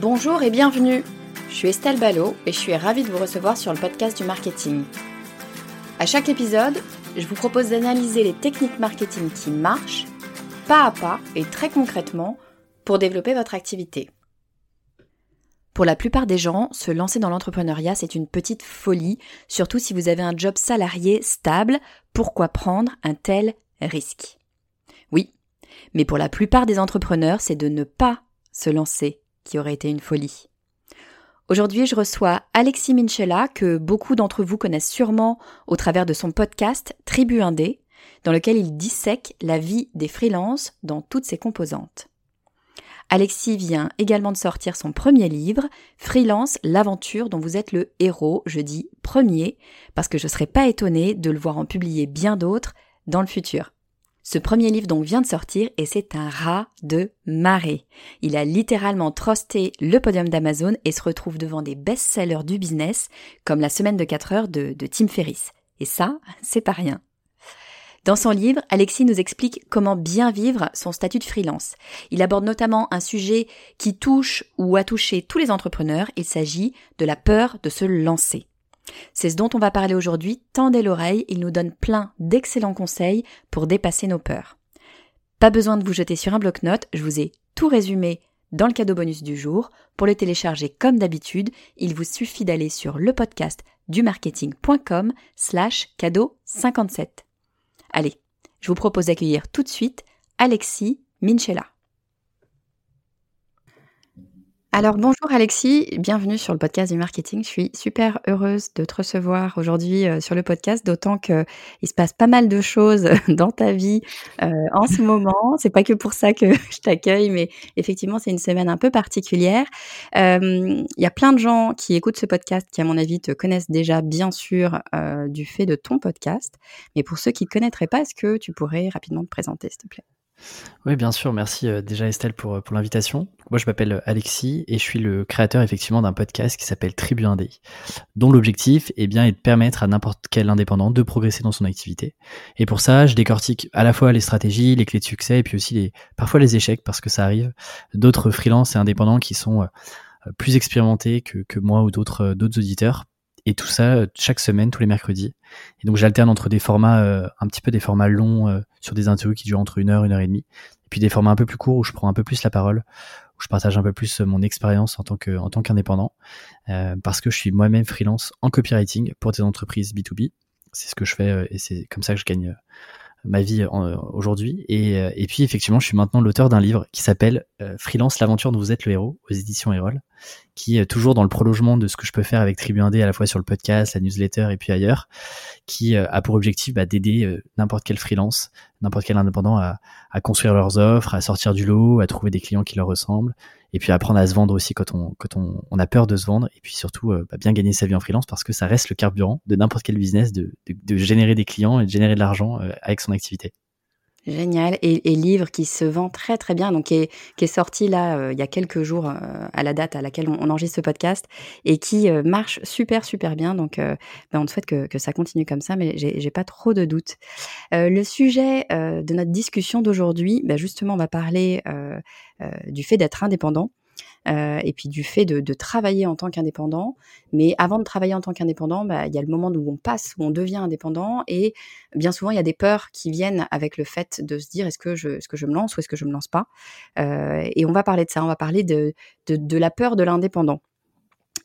Bonjour et bienvenue. Je suis Estelle Ballot et je suis ravie de vous recevoir sur le podcast du marketing. À chaque épisode, je vous propose d'analyser les techniques marketing qui marchent, pas à pas et très concrètement, pour développer votre activité. Pour la plupart des gens, se lancer dans l'entrepreneuriat, c'est une petite folie, surtout si vous avez un job salarié stable, pourquoi prendre un tel risque? Oui, mais pour la plupart des entrepreneurs, c'est de ne pas se lancer qui aurait été une folie. Aujourd'hui, je reçois Alexis Minchella, que beaucoup d'entre vous connaissent sûrement au travers de son podcast Tribu Indé, dans lequel il dissèque la vie des freelances dans toutes ses composantes. Alexis vient également de sortir son premier livre, Freelance, l'aventure dont vous êtes le héros, je dis premier, parce que je ne serais pas étonnée de le voir en publier bien d'autres dans le futur. Ce premier livre donc vient de sortir et c'est un rat de marée. Il a littéralement trusté le podium d'Amazon et se retrouve devant des best-sellers du business comme la semaine de 4 heures de, de Tim Ferriss. Et ça, c'est pas rien. Dans son livre, Alexis nous explique comment bien vivre son statut de freelance. Il aborde notamment un sujet qui touche ou a touché tous les entrepreneurs. Il s'agit de la peur de se lancer. C'est ce dont on va parler aujourd'hui, tendez l'oreille, il nous donne plein d'excellents conseils pour dépasser nos peurs. Pas besoin de vous jeter sur un bloc-notes, je vous ai tout résumé dans le cadeau bonus du jour. Pour le télécharger comme d'habitude, il vous suffit d'aller sur le podcast du marketing.com slash cadeau 57. Allez, je vous propose d'accueillir tout de suite Alexis Minchella. Alors bonjour Alexis, bienvenue sur le podcast du marketing. Je suis super heureuse de te recevoir aujourd'hui euh, sur le podcast, d'autant que il se passe pas mal de choses dans ta vie euh, en ce moment. C'est pas que pour ça que je t'accueille, mais effectivement c'est une semaine un peu particulière. Il y a plein de gens qui écoutent ce podcast qui à mon avis te connaissent déjà bien sûr euh, du fait de ton podcast, mais pour ceux qui ne connaîtraient pas, est-ce que tu pourrais rapidement te présenter s'il te plaît? Oui, bien sûr. Merci euh, déjà Estelle pour, euh, pour l'invitation. Moi, je m'appelle euh, Alexis et je suis le créateur effectivement d'un podcast qui s'appelle Tribu Indé, dont l'objectif est bien est de permettre à n'importe quel indépendant de progresser dans son activité. Et pour ça, je décortique à la fois les stratégies, les clés de succès et puis aussi les, parfois les échecs parce que ça arrive d'autres freelances et indépendants qui sont plus expérimentés que, moi ou d'autres auditeurs et tout ça euh, chaque semaine, tous les mercredis. Et donc j'alterne entre des formats, euh, un petit peu des formats longs euh, sur des interviews qui durent entre une heure, une heure et demie, et puis des formats un peu plus courts où je prends un peu plus la parole, où je partage un peu plus mon expérience en tant que en tant qu'indépendant, parce que je suis moi-même freelance en copywriting pour des entreprises B2B. C'est ce que je fais et c'est comme ça que je gagne ma vie aujourd'hui. Et, et, puis effectivement, je suis maintenant l'auteur d'un livre qui s'appelle Freelance, l'aventure dont vous êtes le héros aux éditions Erol qui est toujours dans le prolongement de ce que je peux faire avec Tribu Indé à la fois sur le podcast, la newsletter et puis ailleurs, qui euh, a pour objectif bah, d'aider euh, n'importe quel freelance, n'importe quel indépendant à, à, construire leurs offres, à sortir du lot, à trouver des clients qui leur ressemblent, et puis apprendre à se vendre aussi quand on, quand on, on a peur de se vendre, et puis surtout euh, bah, bien gagner sa vie en freelance parce que ça reste le carburant de n'importe quel business de, de, de, générer des clients et de générer de l'argent avec son activité. Génial. Et, et, livre qui se vend très très bien, donc qui est, sorti là euh, il y a quelques jours euh, à la date à laquelle on, enregistre ce podcast et qui euh, marche super super bien. Donc ben, on souhaite que, que, ça continue comme ça, mais j'ai pas trop de doutes. le sujet de notre discussion d'aujourd'hui, ben, justement, on va parler du fait d'être indépendant. Euh, et puis du fait de, travailler en tant qu'indépendant. Mais avant de travailler en tant qu'indépendant, bah, il y a le moment où on passe, où on devient indépendant, et bien souvent il y a des peurs qui viennent avec le fait de se dire est-ce que je, que je me lance ou est-ce que je me lance pas? Euh, et on va parler de ça, on va parler de, de la peur de l'indépendant.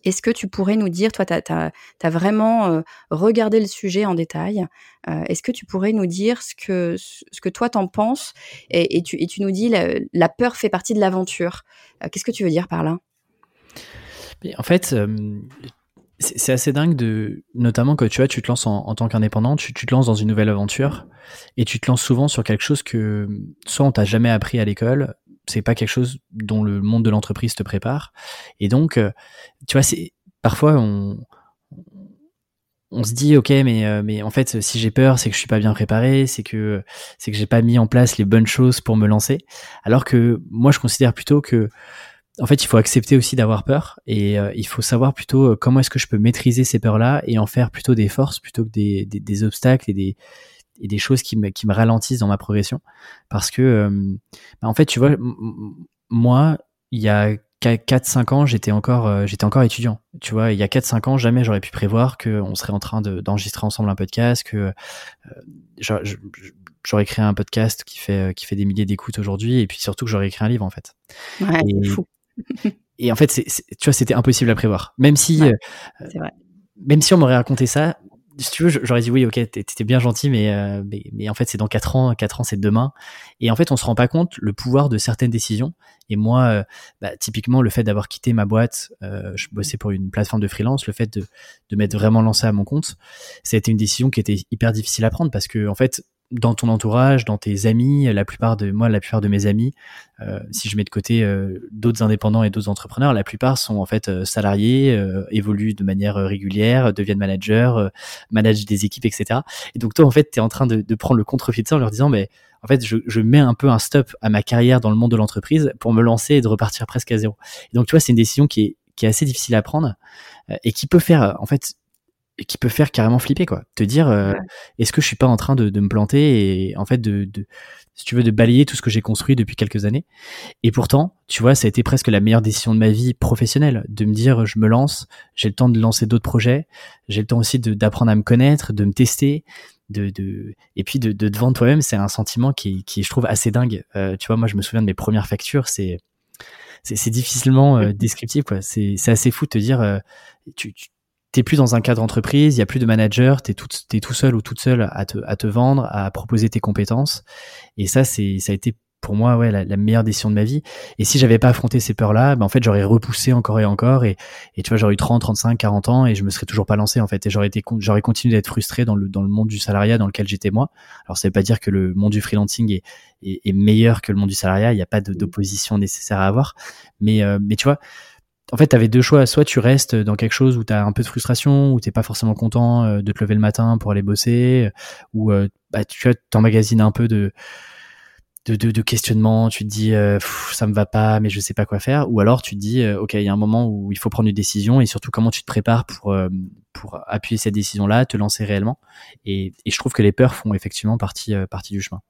Est-ce que tu pourrais nous dire, toi, tu as, vraiment regardé le sujet en détail, est-ce que tu pourrais nous dire ce que, ce que toi t'en penses et, tu, nous dis la, peur fait partie de l'aventure. Qu'est-ce que tu veux dire par là? En fait, c'est assez dingue de, notamment que tu vois, tu te lances en, tant qu'indépendant, tu, tu, te lances dans une nouvelle aventure et tu te lances souvent sur quelque chose que soit on t'a jamais appris à l'école, c'est pas quelque chose dont le monde de l'entreprise te prépare. Et donc, euh, tu vois, c'est parfois on, on se dit ok, mais euh, mais en fait, si j'ai peur, c'est que je suis pas bien préparé, c'est que c'est que j'ai pas mis en place les bonnes choses pour me lancer. Alors que moi, je considère plutôt que en fait, il faut accepter aussi d'avoir peur et euh, il faut savoir plutôt comment est-ce que je peux maîtriser ces peurs-là et en faire plutôt des forces plutôt que des, des, des obstacles et des, et des choses qui me, qui me ralentissent dans ma progression. Parce que, euh, bah, en fait, tu vois, moi, il y a 4-5 ans, j'étais encore, euh, j'étais encore étudiant. Tu vois, il y a 4-5 ans, jamais j'aurais pu prévoir qu'on serait en train d'enregistrer ensemble un podcast, que euh, j'aurais créé un podcast qui fait, qui fait des milliers d'écoutes aujourd'hui, et puis surtout que j'aurais écrit un livre, en fait. Ouais, et, fou. et en fait, tu vois, c'était impossible à prévoir. Même si, vrai. même si on m'aurait raconté ça, si tu veux, j'aurais dit oui, ok, t'étais bien gentil, euh, mais, mais, en fait, c'est dans 4 ans, 4 ans, c'est demain. Et en fait, on se rend pas compte le pouvoir de certaines décisions. Et moi, euh, bah, typiquement, le fait d'avoir quitté ma boîte, euh, je bossais pour une plateforme de freelance, le fait de, de m'être vraiment lancé à mon compte, ça a été une décision qui était hyper difficile à prendre parce que, en fait, dans ton entourage, dans tes amis, la plupart de moi, la plupart de mes amis, euh, si je mets de côté euh, d'autres indépendants et d'autres entrepreneurs, la plupart sont en fait euh, salariés, évoluent de manière régulière, deviennent managers, managent des équipes, etc. Et donc toi, en fait, tu es en train de, prendre le contre-pied de ça en leur disant, mais en fait, je, je, mets un peu un stop à ma carrière dans le monde de l'entreprise pour me lancer et de repartir presque à zéro. Et donc tu vois, c'est une décision qui est, qui est assez difficile à prendre et qui peut faire, en fait, et qui peut faire carrément flipper quoi. Te dire euh, est-ce que je suis pas en train de, de, me planter et en fait de, de si tu veux de balayer tout ce que j'ai construit depuis quelques années. Et pourtant tu vois ça a été presque la meilleure décision de ma vie professionnelle de me dire je me lance j'ai le temps de lancer d'autres projets j'ai le temps aussi d'apprendre à me connaître de me tester de, de et puis de, de te vendre toi-même c'est un sentiment qui, qui je trouve assez dingue. Euh, tu vois moi je me souviens de mes premières factures c'est c'est difficilement euh, descriptif quoi. C'est assez fou de te dire euh, tu, tu t'es plus dans un cadre entreprise, il y a plus de manager, t'es tout, seul ou toute seule à te, vendre, à proposer tes compétences. Et ça, c'est, ça a été pour moi, ouais, la, meilleure décision de ma vie. Et si j'avais pas affronté ces peurs-là, ben en fait, j'aurais repoussé encore et encore. Et, et tu vois, j'aurais eu 30, 35, 40 ans et je me serais toujours pas lancé, en fait. Et j'aurais été, j'aurais continué d'être frustré dans le, dans le monde du salariat dans lequel j'étais moi. Alors, ça veut pas dire que le monde du freelancing est, est, est meilleur que le monde du salariat. Il n'y a pas d'opposition nécessaire à avoir. Mais, euh, mais tu vois, en fait, tu avais deux choix. Soit tu restes dans quelque chose où tu as un peu de frustration, où t'es pas forcément content euh, de te lever le matin pour aller bosser, euh, ou euh, bah, tu t'emmagasines un peu de, de, de, tu te dis ça me va pas, mais je sais pas quoi faire, ou alors tu te dis ok, il y a un moment où il faut prendre une décision et surtout comment tu te prépares pour pour appuyer cette décision-là, te lancer réellement. Et, et, je trouve que les peurs font effectivement partie partie du chemin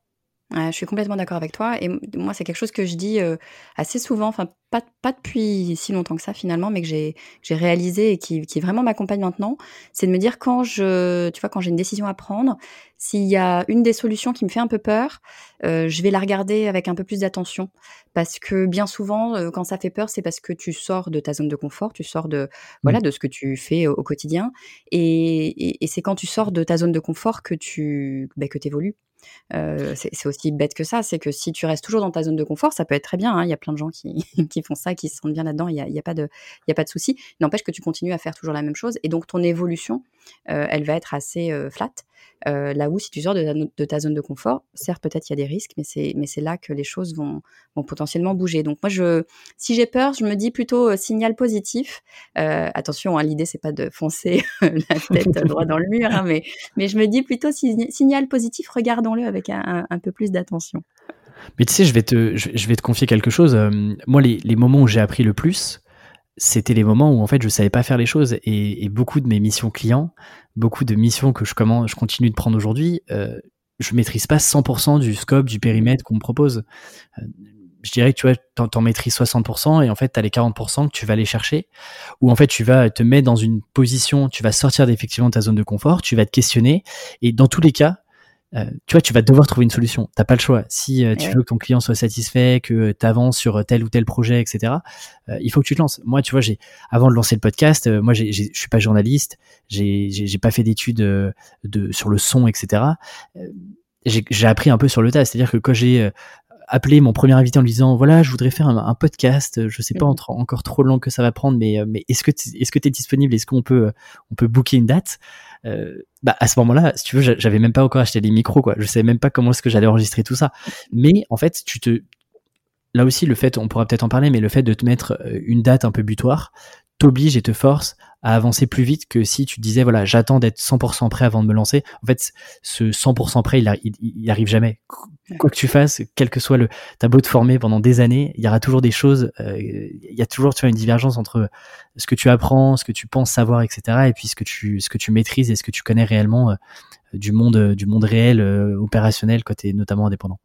je suis complètement d'accord avec toi. Et moi, c'est quelque chose que je dis euh, assez souvent, enfin, pas, pas depuis si longtemps que ça finalement, mais que j'ai, réalisé et qui, qui vraiment m'accompagne maintenant. C'est de me dire quand je, tu vois, quand j'ai une décision à prendre, s'il y a une des solutions qui me fait un peu peur, euh, je vais la regarder avec un peu plus d'attention. Parce que bien souvent, quand ça fait peur, c'est parce que tu sors de ta zone de confort, tu sors de, voilà, mmh. de ce que tu fais au, quotidien. Et, et, et c'est quand tu sors de ta zone de confort que tu, bah, que évolues. C'est aussi bête que ça, c'est que si tu restes toujours dans ta zone de confort, ça peut être très bien. Hein. Il y a plein de gens qui, font ça, qui se sentent bien là-dedans. Il n'y a, y a, pas a pas de souci. N'empêche que tu continues à faire toujours la même chose, et donc ton évolution, elle va être assez euh, flat. Euh, là où si tu sors de ta, zone de confort, certes peut-être il y a des risques, mais c'est mais c'est là que les choses vont, vont potentiellement bouger. Donc moi je si j'ai peur, je me dis plutôt euh, signal positif. Euh, attention, hein, l'idée c'est pas de foncer la tête droit dans le mur, hein, mais mais je me dis plutôt signal positif, regardons-le avec un, un, peu plus d'attention. Mais tu sais, je vais te je vais te confier quelque chose. moi les, les moments où j'ai appris le plus, c'était les moments où en fait je savais pas faire les choses et, beaucoup de mes missions clients, beaucoup de missions que je commence, je continue de prendre aujourd'hui, euh, je maîtrise pas 100% du scope, du périmètre qu'on me propose. Euh, je dirais que tu vois, t'en, t'en maîtrises 60% et en fait, tu as les 40% que tu vas aller chercher, ou en fait, tu vas te mettre dans une position, tu vas sortir effectivement de ta zone de confort, tu vas te questionner, et dans tous les cas, euh, tu vois, tu vas devoir trouver une solution. T'as pas le choix. Si euh, tu veux que ton client soit satisfait, que tu avances sur tel ou tel projet, etc., euh, il faut que tu te lances. Moi, tu vois, j'ai avant de lancer le podcast, moi, je suis pas journaliste, j'ai pas fait d'études de sur le son, etc. j'ai appris un peu sur le tas. C'est-à-dire que quand j'ai appelé mon premier invité en lui disant voilà je voudrais faire un, podcast je sais pas mmh. encore trop long que ça va prendre mais mais est-ce que est-ce que tu es disponible? Est-ce qu'on peut on peut booker une date? euh, bah à ce moment-là, si tu veux, j'avais même pas encore acheté les micros, quoi. Je savais même pas comment est-ce que j'allais enregistrer tout ça. Mais en fait, tu te, là aussi, le fait, on pourra peut-être en parler, mais le fait de te mettre euh, une date un peu butoir, t'oblige et te force à avancer plus vite que si tu disais voilà j'attends d'être 100% prêt avant de me lancer. En fait ce 100% prêt il, il, arrive jamais. Quoi que tu fasses quel que soit le tableau de formé pendant des années il y aura toujours des choses euh, il y a toujours tu vois une divergence entre ce que tu apprends ce que tu penses savoir etc et puis ce que tu ce que tu maîtrises et ce que tu connais réellement euh, du monde du monde réel euh, opérationnel quand tu es notamment indépendant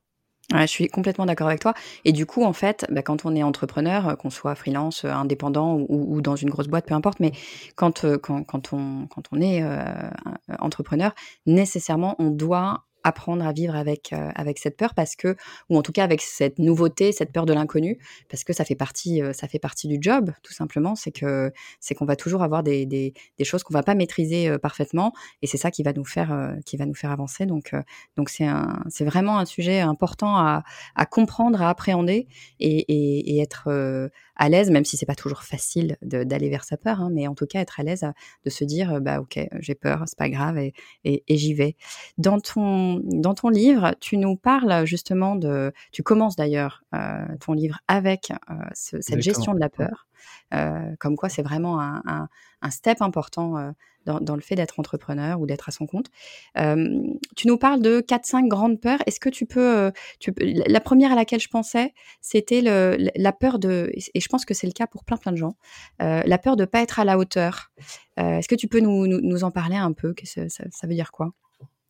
je suis complètement d'accord avec toi. Et du coup, en fait, bah, quand on est entrepreneur, euh, qu'on soit freelance, euh, indépendant ou, dans une grosse boîte, peu importe, mais quand, euh, quand, quand, on, quand on est entrepreneur, nécessairement, on doit apprendre à vivre avec, euh, avec cette peur parce que, ou en tout cas avec cette nouveauté, cette peur de l'inconnu, parce que ça fait partie, euh, ça fait partie du job, tout simplement. C'est que c'est qu'on va toujours avoir des, des, des choses qu'on va pas maîtriser euh, parfaitement, et c'est ça qui va nous faire, qui va nous faire avancer. Donc, donc c'est un, c'est vraiment un sujet important à, à comprendre, à appréhender et, et, et être à l'aise, même si c'est pas toujours facile d'aller vers sa peur, hein, mais en tout cas être à l'aise de se dire, bah ok, j'ai peur, c'est pas grave et, et, et j'y vais. Dans ton dans ton livre, tu nous parles justement de, tu commences d'ailleurs euh, ton livre avec euh, ce, cette gestion de la peur, euh, comme quoi c'est vraiment un, un, step important dans, le fait d'être entrepreneur ou d'être à son compte. tu nous parles de 4-5 grandes peurs. Est-ce que tu peux, La première à laquelle je pensais, c'était la peur de, et je pense que c'est le cas pour plein plein de gens, la peur de ne pas être à la hauteur. Est-ce que tu peux nous, nous, en parler un peu? Ça, veut dire quoi?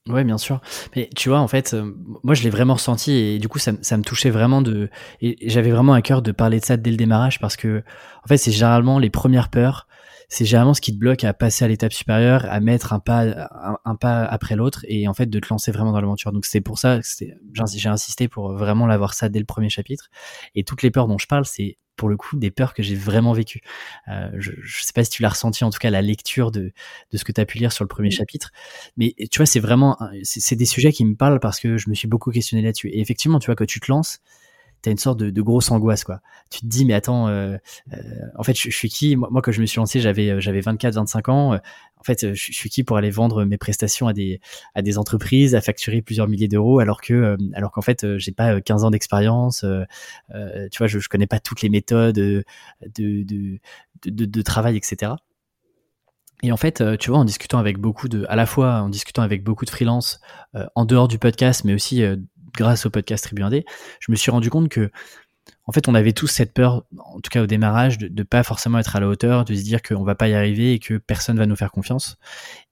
Ouais, bien sûr. Mais tu vois, en fait, moi, je l'ai vraiment ressenti et du coup, ça, ça me touchait vraiment de. Et j'avais vraiment à cœur de parler de ça dès le démarrage parce que, en fait, c'est généralement les premières peurs c'est généralement ce qui te bloque à passer à l'étape supérieure, à mettre un pas, un, pas après l'autre et en fait de te lancer vraiment dans l'aventure. Donc c'est pour ça j'ai insisté pour vraiment l'avoir ça dès le premier chapitre. Et toutes les peurs dont je parle, c'est pour le coup des peurs que j'ai vraiment vécues. Euh, je, je sais pas si tu l'as ressenti, en tout cas la lecture de, de ce que tu as pu lire sur le premier chapitre, mais tu vois c'est vraiment c'est des sujets qui me parlent parce que je me suis beaucoup questionné là-dessus. Et effectivement, tu vois, quand tu te lances, t'as une sorte de, grosse angoisse quoi. Tu te dis mais attends, euh, euh, en fait je, suis qui? Moi, quand je me suis lancé j'avais euh, j'avais 24 25 ans. en fait je, suis qui pour aller vendre mes prestations à des à des entreprises à facturer plusieurs milliers d'euros alors que alors qu'en fait j'ai pas 15 ans d'expérience. tu vois je, je connais pas toutes les méthodes de de, de, travail etc. Et en fait, tu vois, en discutant avec beaucoup de, à la fois en discutant avec beaucoup de freelance en dehors du podcast, mais aussi grâce au podcast Tribu Indé, je me suis rendu compte que en fait, on avait tous cette peur, en tout cas au démarrage, de ne pas forcément être à la hauteur, de se dire qu'on va pas y arriver et que personne va nous faire confiance.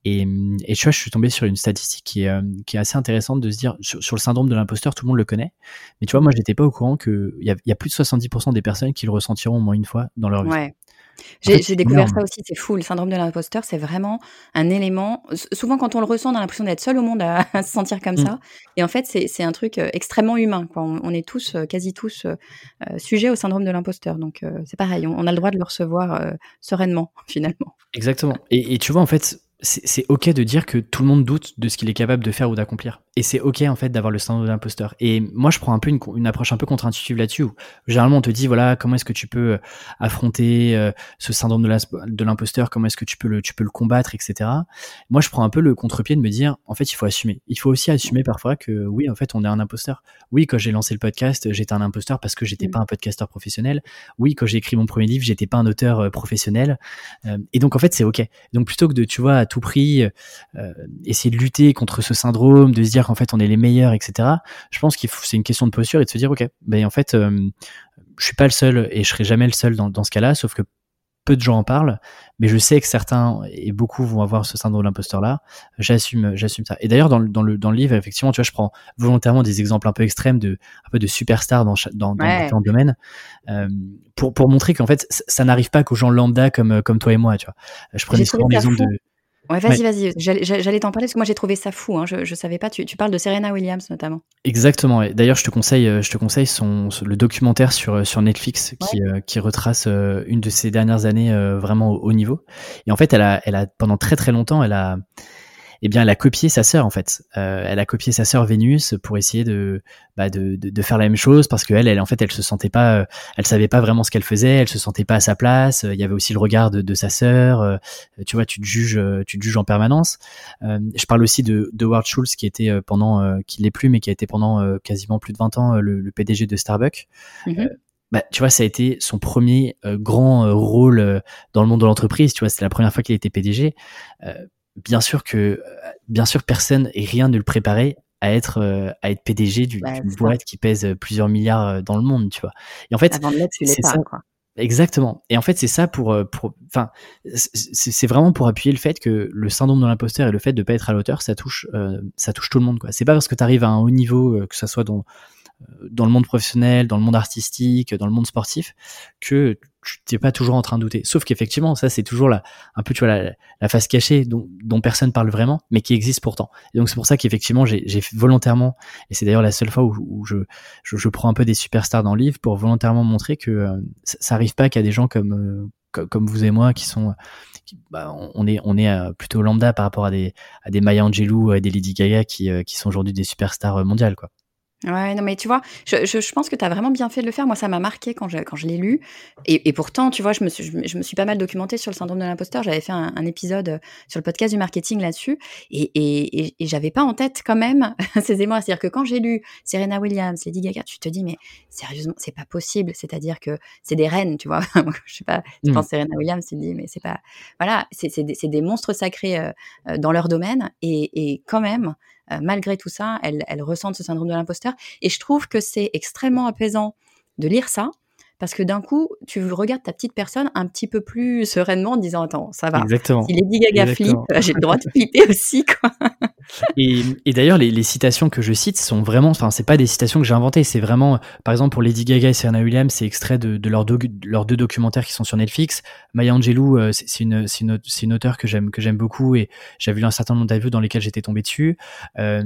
Et, tu vois, je suis tombé sur une statistique qui est, euh, assez intéressante de se dire, sur, le syndrome de l'imposteur, tout le monde le connaît. Mais tu vois, moi, je n'étais pas au courant qu'il y, a, y a plus de 70% des personnes qui le ressentiront au moins une fois dans leur vie. J'ai découvert ça aussi, c'est fou. Le syndrome de l'imposteur, c'est vraiment un élément. Souvent, quand on le ressent, on a l'impression d'être seul au monde à, se sentir comme mmh. ça. Et en fait, c'est un truc euh, extrêmement humain. Quoi. On, est tous, euh, quasi tous, euh, sujets au syndrome de l'imposteur. Donc, c'est pareil, on, a le droit de le recevoir sereinement, finalement. Exactement. Et, et, tu vois, en fait, c'est ok de dire que tout le monde doute de ce qu'il est capable de faire ou d'accomplir. Et c'est ok en fait d'avoir le syndrome de l'imposteur. Et moi je prends un peu une, une approche un peu contre-intuitive là-dessus. Où généralement on te dit voilà comment est-ce que tu peux euh, affronter euh, ce syndrome de l'imposteur, comment est-ce que tu peux le tu peux le combattre, etc. Moi je prends un peu le contre-pied de me dire en fait il faut assumer. Il faut aussi assumer parfois que oui en fait on est un imposteur. Oui quand j'ai lancé le podcast j'étais un imposteur parce que j'étais mmh. pas un podcasteur professionnel. Oui quand j'ai écrit mon premier livre j'étais pas un auteur euh, professionnel. et donc en fait c'est ok. Donc plutôt que de tu vois tout prix, essayer de lutter contre ce syndrome, de se dire qu'en fait on est les meilleurs, etc. Je pense qu'il c'est une question de posture et de se dire ok, ben en fait euh, je suis pas le seul et je serai jamais le seul dans, dans ce cas-là, sauf que peu de gens en parlent, mais je sais que certains et beaucoup vont avoir ce syndrome de l'imposteur là. J'assume, j'assume ça. Et d'ailleurs, dans, dans, le, dans le livre, effectivement, tu vois, je prends volontairement des exemples un peu extrêmes de un peu de superstars dans dans, dans différents domaines euh, pour pour montrer qu'en fait, ça, n'arrive pas qu'aux gens lambda comme comme toi et moi, tu vois. Je prenais souvent l'exemple de Ouais, vas-y, vas-y. J'allais t'en parler parce que moi j'ai trouvé ça fou. Hein. Je, je savais pas. Tu, tu, parles de Serena Williams notamment. Exactement. D'ailleurs, je te conseille, euh, je te conseille son, le documentaire sur euh, sur Netflix qui, euh, qui retrace une de ses dernières années vraiment au haut niveau. Et en fait, elle a, elle a pendant très très longtemps, elle a eh bien, elle a copié sa sœur en fait. Euh, elle a copié sa sœur Vénus pour essayer de, bah, de, de, de, faire la même chose parce qu'elle, elle, en fait, elle se sentait pas, euh, elle savait pas vraiment ce qu'elle faisait, elle se sentait pas à sa place. Il y avait aussi le regard de, de sa sœur. Euh, tu vois, tu te juges, tu te juges en permanence. Euh, je parle aussi de, de Ward Schultz qui était pendant, qui l'est plus, mais qui a été pendant quasiment plus de 20 ans le, le PDG de Starbucks. Bah, tu vois, ça a été son premier grand rôle dans le monde de l'entreprise. Tu vois, c'était la première fois qu'il était PDG. Euh, bien sûr que bien sûr personne et rien ne le préparait à être euh, à être PDG d'une boîte qui pèse euh, plusieurs milliards euh, dans le monde, tu vois. Et en fait, c'est ça. Quoi. Exactement. Et en fait, c'est ça pour, pour, enfin, c'est vraiment pour appuyer le fait que le syndrome de l'imposteur et le fait de pas être à l'auteur, ça touche, ça touche tout le monde, quoi. C'est pas parce que tu arrives à un haut niveau, que ça soit dans, dans le monde professionnel, dans le monde artistique, dans le monde sportif, que tu n'es pas toujours en train de douter. Sauf qu'effectivement, ça c'est toujours la, un peu tu vois la, la face cachée dont, dont, personne parle vraiment, mais qui existe pourtant. Et donc c'est pour ça qu'effectivement j'ai volontairement, et c'est d'ailleurs la seule fois où, où je, je, je, prends un peu des superstars dans le livre pour volontairement montrer que euh, ça, ça, arrive pas qu'à des gens comme, euh, comme vous et moi qui sont bah, on est on est euh, plutôt lambda par rapport à des à des Maya Angelou, à des Lady Gaga qui, qui sont aujourd'hui des superstars mondiales quoi. Ouais, non, mais tu vois, je, je, je pense que tu as vraiment bien fait de le faire. Moi, ça m'a marqué quand je, quand je l'ai lu. Et, et, pourtant, tu vois, je me, suis, je, me suis pas mal documentée sur le syndrome de l'imposteur. J'avais fait un, un, épisode euh, sur le podcast du marketing là-dessus. Et, et, et j'avais pas en tête quand même ces émois. C'est-à-dire que quand j'ai lu Serena Williams, Lady Gaga, tu te dis, mais sérieusement, c'est pas possible. C'est-à-dire que c'est des reines, tu vois. je sais pas, tu mmh. penses Serena Williams, tu te dis, mais c'est pas. Voilà, c'est des, des, monstres sacrés euh, euh, dans leur domaine. Et, et quand même, malgré tout ça, elles, elles ressentent ce syndrome de l'imposteur. Et je trouve que c'est extrêmement apaisant de lire ça, parce que d'un coup, tu regardes ta petite personne un petit peu plus sereinement en disant attends, ça va. Exactement. Si Lady Gaga flippe, j'ai le droit de flipper aussi quoi. Et, et d'ailleurs, les, les, citations que je cite sont vraiment, enfin, c'est pas des citations que j'ai inventées, c'est vraiment, par exemple, pour Lady Gaga et Serena Williams, c'est extrait de, de leurs leurs deux documentaires qui sont sur Netflix. Maya Angelou, euh, c'est une, une, une auteure que j'aime, que j'aime beaucoup et j'avais vu un certain nombre d'interviews dans lesquelles j'étais tombé dessus. Euh,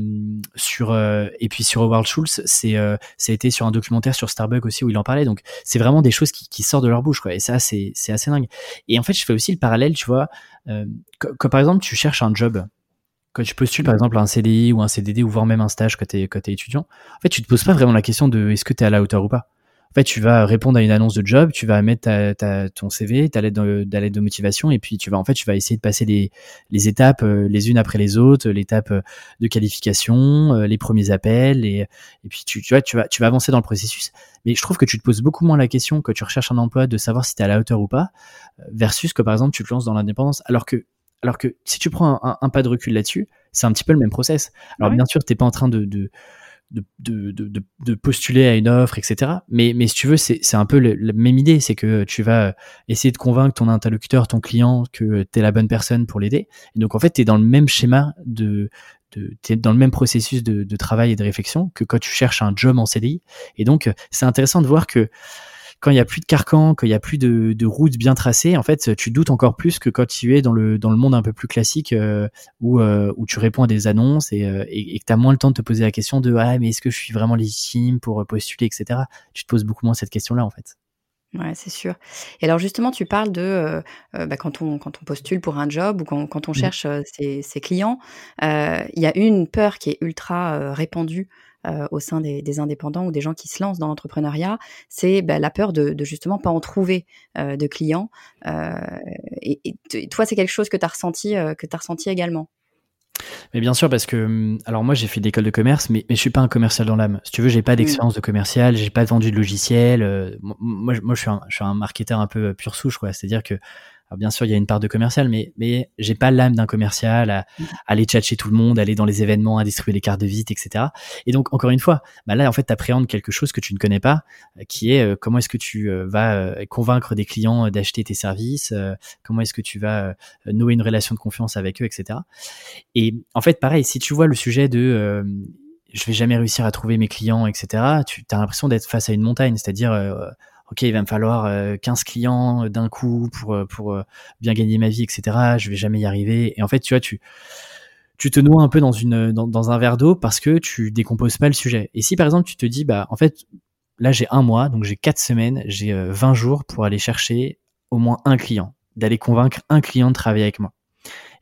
sur, euh, et puis sur Howard Schultz, c'est, euh, ça a été sur un documentaire sur Starbucks aussi où il en parlait. Donc, c'est vraiment des choses qui, qui sortent de leur bouche, quoi. Et ça, c'est, assez dingue. Et en fait, je fais aussi le parallèle, tu vois, euh, quand par exemple, tu cherches un job, quand tu postules par exemple un CDI ou un CDD ou voire même un stage quand tu es, es étudiant, en fait, tu te poses pas vraiment la question de est-ce que tu es à la hauteur ou pas. En fait, tu vas répondre à une annonce de job, tu vas mettre ta, ton CV, ta lettre de, de motivation, et puis tu vas en fait, tu vas essayer de passer les, les étapes euh, les unes après les autres, l'étape euh, de qualification, euh, les premiers appels, et, et puis tu, tu vois, tu vas, tu vas avancer dans le processus. Mais je trouve que tu te poses beaucoup moins la question quand tu recherches un emploi de savoir si tu es à la hauteur ou pas, versus que par exemple tu te lances dans l'indépendance. Alors que alors que si tu prends un, un, pas de recul là-dessus, c'est un petit peu le même process. Alors bien sûr, t'es pas en train de, de de, de, de, de, postuler à une offre, etc. Mais, mais si tu veux, c'est un peu la même idée, c'est que tu vas essayer de convaincre ton interlocuteur, ton client, que tu es la bonne personne pour l'aider. Et donc en fait, tu es dans le même schéma de, de es dans le même processus de, de, travail et de réflexion que quand tu cherches un job en CDI. Et donc c'est intéressant de voir que quand il y a plus de carcan, qu'il y a plus de, de routes bien tracées, en fait, tu doutes encore plus que quand tu es dans le dans le monde un peu plus classique euh, où euh, où tu réponds à des annonces et, euh, et, que tu as moins le temps de te poser la question de ah mais est-ce que je suis vraiment légitime pour postuler etc. Tu te poses beaucoup moins cette question là en fait. Ouais, c'est sûr. Et alors justement, tu parles de bah, quand on quand on postule pour un job ou quand, quand on mmh. cherche ses, ses, clients, il y a une peur qui est ultra répandue euh, au sein des, des, indépendants ou des gens qui se lancent dans l'entrepreneuriat, c'est bah, la peur de, de, justement pas en trouver euh, de clients. Euh, et, et, toi, c'est quelque chose que tu as ressenti, que tu as ressenti également? Mais bien sûr, parce que hum, alors moi j'ai fait d'école de commerce, mais, mais je suis pas un commercial dans l'âme. Si tu veux, j'ai pas mmh. d'expérience de commercial, j'ai pas vendu de logiciel. Euh, moi, moi, je suis un, je suis un marketeur un peu pure souche, quoi. C'est-à-dire que Bien sûr, il y a une part de commercial, mais mais j'ai pas l'âme d'un commercial à, aller chatcher tout le monde, aller dans les événements, à distribuer les cartes de visite, etc. Et donc encore une fois, bah là en fait, tu appréhendes quelque chose que tu ne connais pas, euh, qui est euh, comment est-ce que tu vas convaincre des clients d'acheter tes services, comment est-ce que tu vas nouer une relation de confiance avec eux, etc. Et en fait, pareil, si tu vois le sujet de je vais jamais réussir à trouver mes clients, etc. Tu as l'impression d'être face à une montagne, c'est-à-dire ok, il va me falloir 15 clients d'un coup pour pour bien gagner ma vie, etc. Je vais jamais y arriver. Et en fait, tu vois, tu tu te noies un peu dans une dans, dans un verre d'eau parce que tu décomposes pas le sujet. Et si par exemple tu te dis bah en fait là j'ai un mois, donc j'ai quatre semaines, j'ai 20 jours pour aller chercher au moins un client, d'aller convaincre un client de travailler avec moi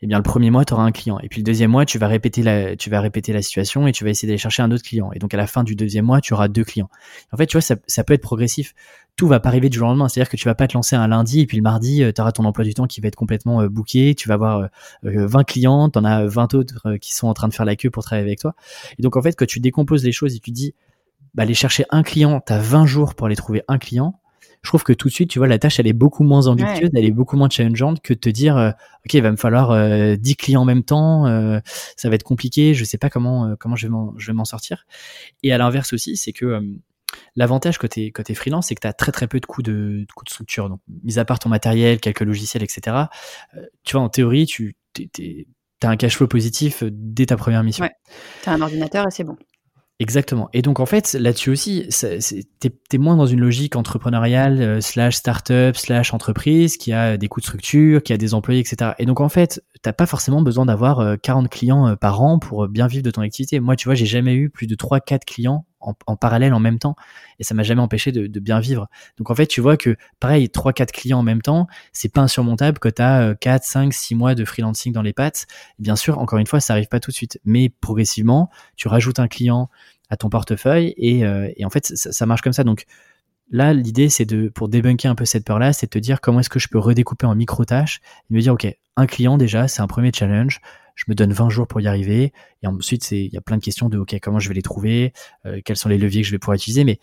eh bien le premier mois tu auras un client et puis le deuxième mois tu vas répéter la tu vas répéter la situation et tu vas essayer d'aller chercher un autre client et donc à la fin du deuxième mois tu auras deux clients. En fait, tu vois ça, ça peut être progressif. Tout va pas arriver du jour au lendemain, c'est-à-dire que tu vas pas te lancer un lundi et puis le mardi euh, tu auras ton emploi du temps qui va être complètement euh, booké, tu vas avoir 20 euh, clients, tu en as 20 autres qui sont en train de faire la queue pour travailler avec toi. Et donc en fait, quand tu décomposes les choses et tu dis bah aller chercher un client, tu as 20 jours pour aller trouver un client je trouve que tout de suite, tu vois, la tâche, elle est beaucoup moins ambitieuse, elle est beaucoup moins challengeante que de te dire, euh, OK, il va me falloir euh, 10 clients en même temps, euh, ça va être compliqué, je sais pas comment, comment je vais m'en sortir. Et à l'inverse aussi, c'est que l'avantage côté, côté freelance, c'est que tu as très très peu de coûts de, de, coûts de structure. Donc, mis à part ton matériel, quelques logiciels, etc., tu vois, en théorie, tu as un cash flow positif dès ta première mission. Ouais. Tu as un ordinateur et c'est bon. Exactement. Et donc en fait, là-dessus aussi, t'es es moins dans une logique entrepreneuriale euh, slash startup slash entreprise qui a des coûts de structure, qui a des employés, etc. Et donc en fait, t'as pas forcément besoin d'avoir 40 euh, clients euh, par an pour bien vivre de ton activité. Moi, tu vois, j'ai jamais eu plus de 3-4 clients en, parallèle en même temps et ça m'a jamais empêché de, bien vivre. Donc en fait, tu vois que pareil, 3 4 clients en même temps, c'est pas insurmontable quand tu as 4 5 6 mois de freelancing dans les pattes. Bien sûr, encore une fois, ça arrive pas tout de suite, mais progressivement, tu rajoutes un client à ton portefeuille et, euh, en fait, ça, marche comme ça. Donc là, l'idée, c'est de, pour débunker un peu cette peur-là, c'est de te dire comment est-ce que je peux redécouper en micro-tâches et me dire, OK, un client déjà, c'est un premier challenge je me donne 20 jours pour y arriver. Et ensuite, il y a plein de questions de, OK, comment je vais les trouver, euh, quels sont les leviers que je vais pouvoir utiliser? Mais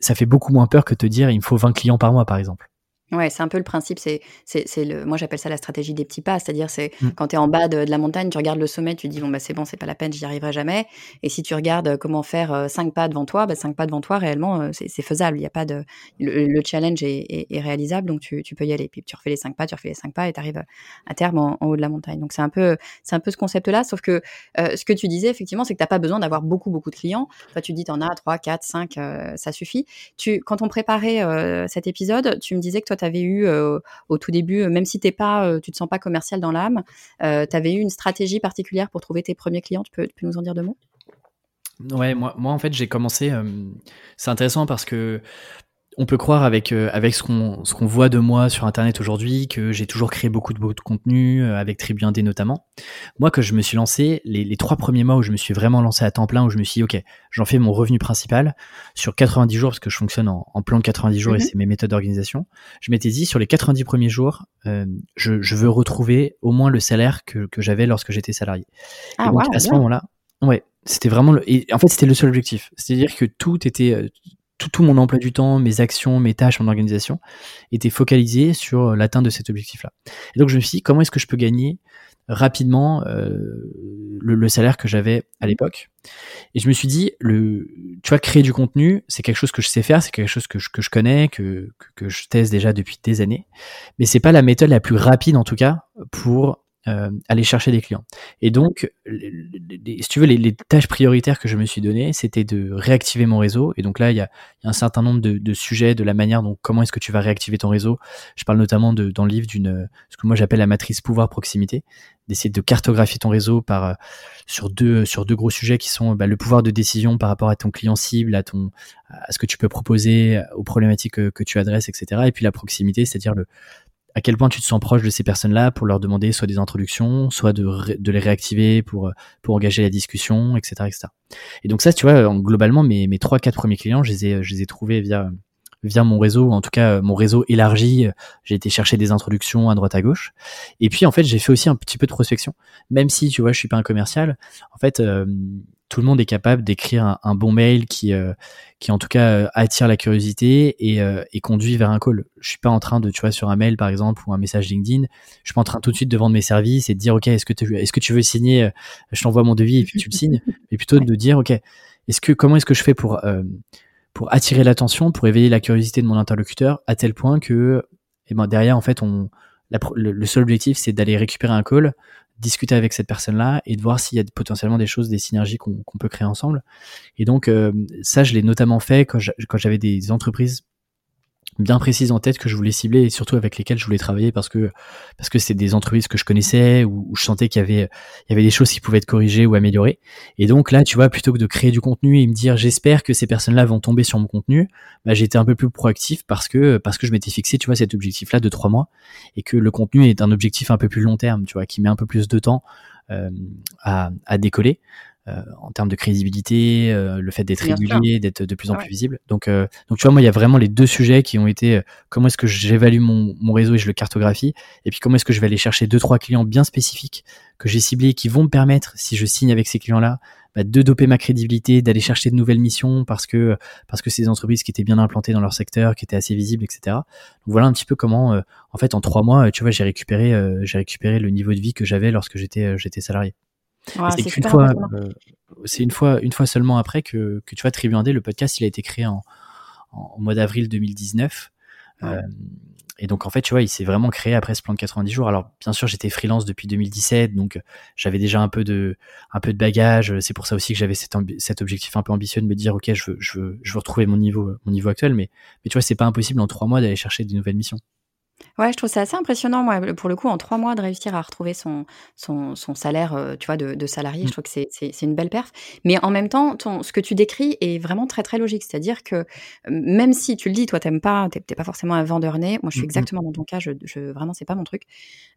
ça fait beaucoup moins peur que te dire, il me faut 20 clients par mois, par exemple. Ouais, c'est un peu le principe, c'est c'est le moi j'appelle ça la stratégie des petits pas, c'est-à-dire c'est mmh. quand tu es en bas de, la montagne, tu regardes le sommet, tu dis bon bah c'est bon, c'est pas la peine, j'y arriverai jamais. Et si tu regardes comment faire cinq pas devant toi, bah cinq pas devant toi réellement c'est faisable, il y a pas de le, challenge est, est, réalisable donc tu, tu, peux y aller. Puis tu refais les cinq pas, tu refais les cinq pas et tu arrives à terme en, haut de la montagne. Donc c'est un peu c'est un peu ce concept là, sauf que ce que tu disais effectivement, c'est que t'as pas besoin d'avoir beaucoup beaucoup de clients. Toi tu dis tu en as 3 4 5 ça suffit. Tu quand on préparait cet épisode, tu me disais que toi tu avais eu au tout début, même si t'es pas, euh, tu te sens pas commercial dans l'âme, euh, tu avais eu une stratégie particulière pour trouver tes premiers clients? Tu peux, nous en dire deux mots? Ouais, moi, moi en fait j'ai commencé. Euh, c'est intéressant parce que on peut croire avec euh, avec ce qu'on ce qu'on voit de moi sur internet aujourd'hui que j'ai toujours créé beaucoup de beaucoup de contenu euh, avec Tribu Indé notamment. Moi que je me suis lancé les, les trois premiers mois où je me suis vraiment lancé à temps plein où je me suis dit OK, j'en fais mon revenu principal sur 90 jours parce que je fonctionne en, en plan de 90 jours et mhm. c'est mes méthodes d'organisation. Je m'étais dit sur les 90 premiers jours, euh, je, je veux retrouver au moins le salaire que, que j'avais lorsque j'étais salarié. Ah, et donc à ce moment-là, ouais, c'était vraiment le, et en fait c'était le seul objectif, c'est-à-dire que tout était euh, tout, mon emploi du temps, mes actions, mes tâches, mon organisation étaient focalisées sur l'atteinte de cet objectif-là. Et donc je me suis dit, comment est-ce que je peux gagner rapidement euh, le, salaire que j'avais à l'époque? Et je me suis dit, le, tu vois, créer du contenu, c'est quelque chose que je sais faire, c'est quelque chose que je, que je connais, que, que, je teste déjà depuis des années, mais c'est pas la méthode la plus rapide en tout cas pour euh, aller chercher des clients. Et donc, si tu veux, les, tâches prioritaires que je me suis données, c'était de réactiver mon réseau. Et donc là, il y a, un certain nombre de, sujets, de la manière dont comment est-ce que tu vas réactiver ton réseau. Je parle notamment de, dans le livre d'une ce que moi j'appelle la matrice pouvoir proximité, d'essayer de cartographier ton réseau par euh, sur deux sur deux gros sujets qui sont bah, le pouvoir de décision par rapport à ton client cible, à ton à ce que tu peux proposer, aux problématiques que, que tu adresses, etc. Et puis la proximité, c'est-à-dire le à quel point tu te sens proche de ces personnes-là pour leur demander soit des introductions, soit de, les réactiver pour, pour engager la discussion, etc., etc. Et donc ça, tu vois, globalement, mes, mes 3-4 premiers clients, je les ai, je les ai trouvés via, via mon réseau, en tout cas mon réseau élargi. J'ai été chercher des introductions à droite à gauche. Et puis en fait, j'ai fait aussi un petit peu de prospection, même si tu vois, je suis pas un commercial. En fait, euh, tout le monde est capable d'écrire un, bon mail qui, euh, qui en tout cas euh, attire la curiosité et, euh, et, conduit vers un call. Je suis pas en train de, tu vois, sur un mail par exemple ou un message LinkedIn, je suis pas en train tout de suite de vendre mes services et de dire ok, est-ce que tu, est-ce que tu veux signer, je t'envoie mon devis et puis tu le signes, mais plutôt de dire ok, est-ce que comment est-ce que je fais pour pour attirer l'attention, pour éveiller la curiosité de mon interlocuteur à tel point que et eh ben derrière en fait on le, seul objectif c'est d'aller récupérer un call discuter avec cette personne-là et de voir s'il y a potentiellement des choses, des synergies qu'on peut créer ensemble. Et donc euh, ça, je l'ai notamment fait quand j'avais des entreprises bien précises en tête que je voulais cibler et surtout avec lesquelles je voulais travailler parce que parce que c'est des entreprises que je connaissais où, je sentais qu'il y avait il y avait des choses qui pouvaient être corrigées ou améliorées. Et donc là tu vois plutôt que de créer du contenu et me dire j'espère que ces personnes-là vont tomber sur mon contenu bah, j'étais un peu plus proactif parce que parce que je m'étais fixé tu vois cet objectif là de trois mois et que le contenu est un objectif un peu plus long terme tu vois qui met un peu plus de temps euh, à, à décoller en termes de crédibilité, euh, le fait d'être régulier, d'être de plus en plus visible. Donc, euh, donc tu vois, moi, il y a vraiment les deux sujets qui ont été comment est-ce que j'évalue mon, mon réseau et je le cartographie, et puis comment est-ce que je vais aller chercher deux trois clients bien spécifiques que j'ai ciblés qui vont me permettre, si je signe avec ces clients-là, bah, de doper ma crédibilité, d'aller chercher de nouvelles missions parce que parce que c'est des entreprises qui étaient bien implantées dans leur secteur, qui étaient assez visibles, etc. Donc voilà un petit peu comment, en fait, en trois mois, tu vois, j'ai récupéré j'ai récupéré le niveau de vie que j'avais lorsque j'étais j'étais salarié c'est une fois, euh, c'est une fois, une fois seulement après que, que tu vois Tribuandé, le podcast, il a été créé en, en mois d'avril 2019. Euh, et donc en fait, tu vois, il s'est vraiment créé après ce plan de 90 jours. Alors bien sûr, j'étais freelance depuis 2017, donc j'avais déjà un peu de un peu de bagage. C'est pour ça aussi que j'avais cet, cet, objectif un peu ambitieux de me dire, ok, je veux je veux je veux retrouver mon niveau mon niveau actuel. Mais mais tu vois, c'est pas impossible en trois mois d'aller chercher des nouvelles missions. Ouais, je trouve ça assez impressionnant, moi, pour le coup, en trois mois, de réussir à retrouver son, son, son salaire, euh, tu vois, de, de salarié. Je mmh. trouve que c'est une belle perf. Mais en même temps, ton, ce que tu décris est vraiment très, très logique. C'est-à-dire que même si tu le dis, toi, t'aimes pas, t'es pas forcément un vendeur né. Moi, je suis mmh exactement dans ton cas. Je, je vraiment, c'est pas mon truc.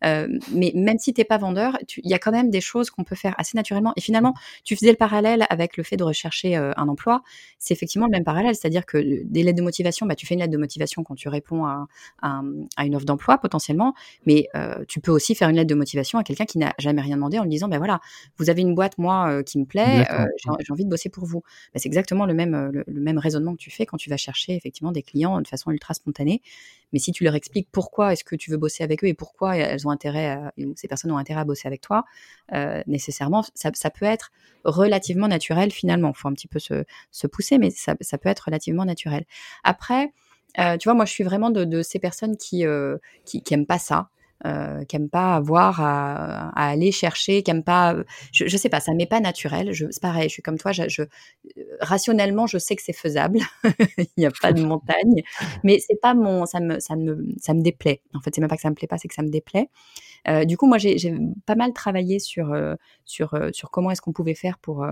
Euh, mais même si t'es pas vendeur, il y a quand même des choses qu'on peut faire assez naturellement. Et finalement, tu faisais le parallèle avec le fait de rechercher euh, un emploi. C'est effectivement le même parallèle. C'est-à-dire que des lettres de motivation, bah, tu fais une lettre de motivation quand tu réponds à, à, à une offre d'emploi potentiellement, mais euh, tu peux aussi faire une lettre de motivation à quelqu'un qui n'a jamais rien demandé en lui disant, ben voilà, vous avez une boîte, moi, euh, qui me plaît, euh, j'ai envie de bosser pour vous. Ben, c'est exactement le même, le, même raisonnement que tu fais quand tu vas chercher effectivement des clients de façon ultra spontanée. Mais si tu leur expliques pourquoi est-ce que tu veux bosser avec eux et pourquoi elles ont intérêt, ces personnes ont intérêt à bosser avec toi, nécessairement, ça, peut être relativement naturel finalement. Il faut un petit peu se, se pousser, mais ça, ça peut être relativement naturel. Après, euh, tu vois, moi, je suis vraiment de, ces personnes qui, euh, qui, qui pas ça. Euh, qui aiment pas avoir à, aller chercher, qui aiment pas, je, je sais pas, ça m'est pas naturel. C'est pareil, je suis comme toi, rationnellement, je sais que c'est faisable. Il n'y a pas de montagne, mais c'est pas mon, ça me, ça me, ça me déplaît. En fait, c'est même pas que ça me plaît pas, c'est que ça me déplaît. Euh, du coup, moi, j'ai pas mal travaillé sur, euh, sur, euh, sur comment est-ce qu'on pouvait faire pour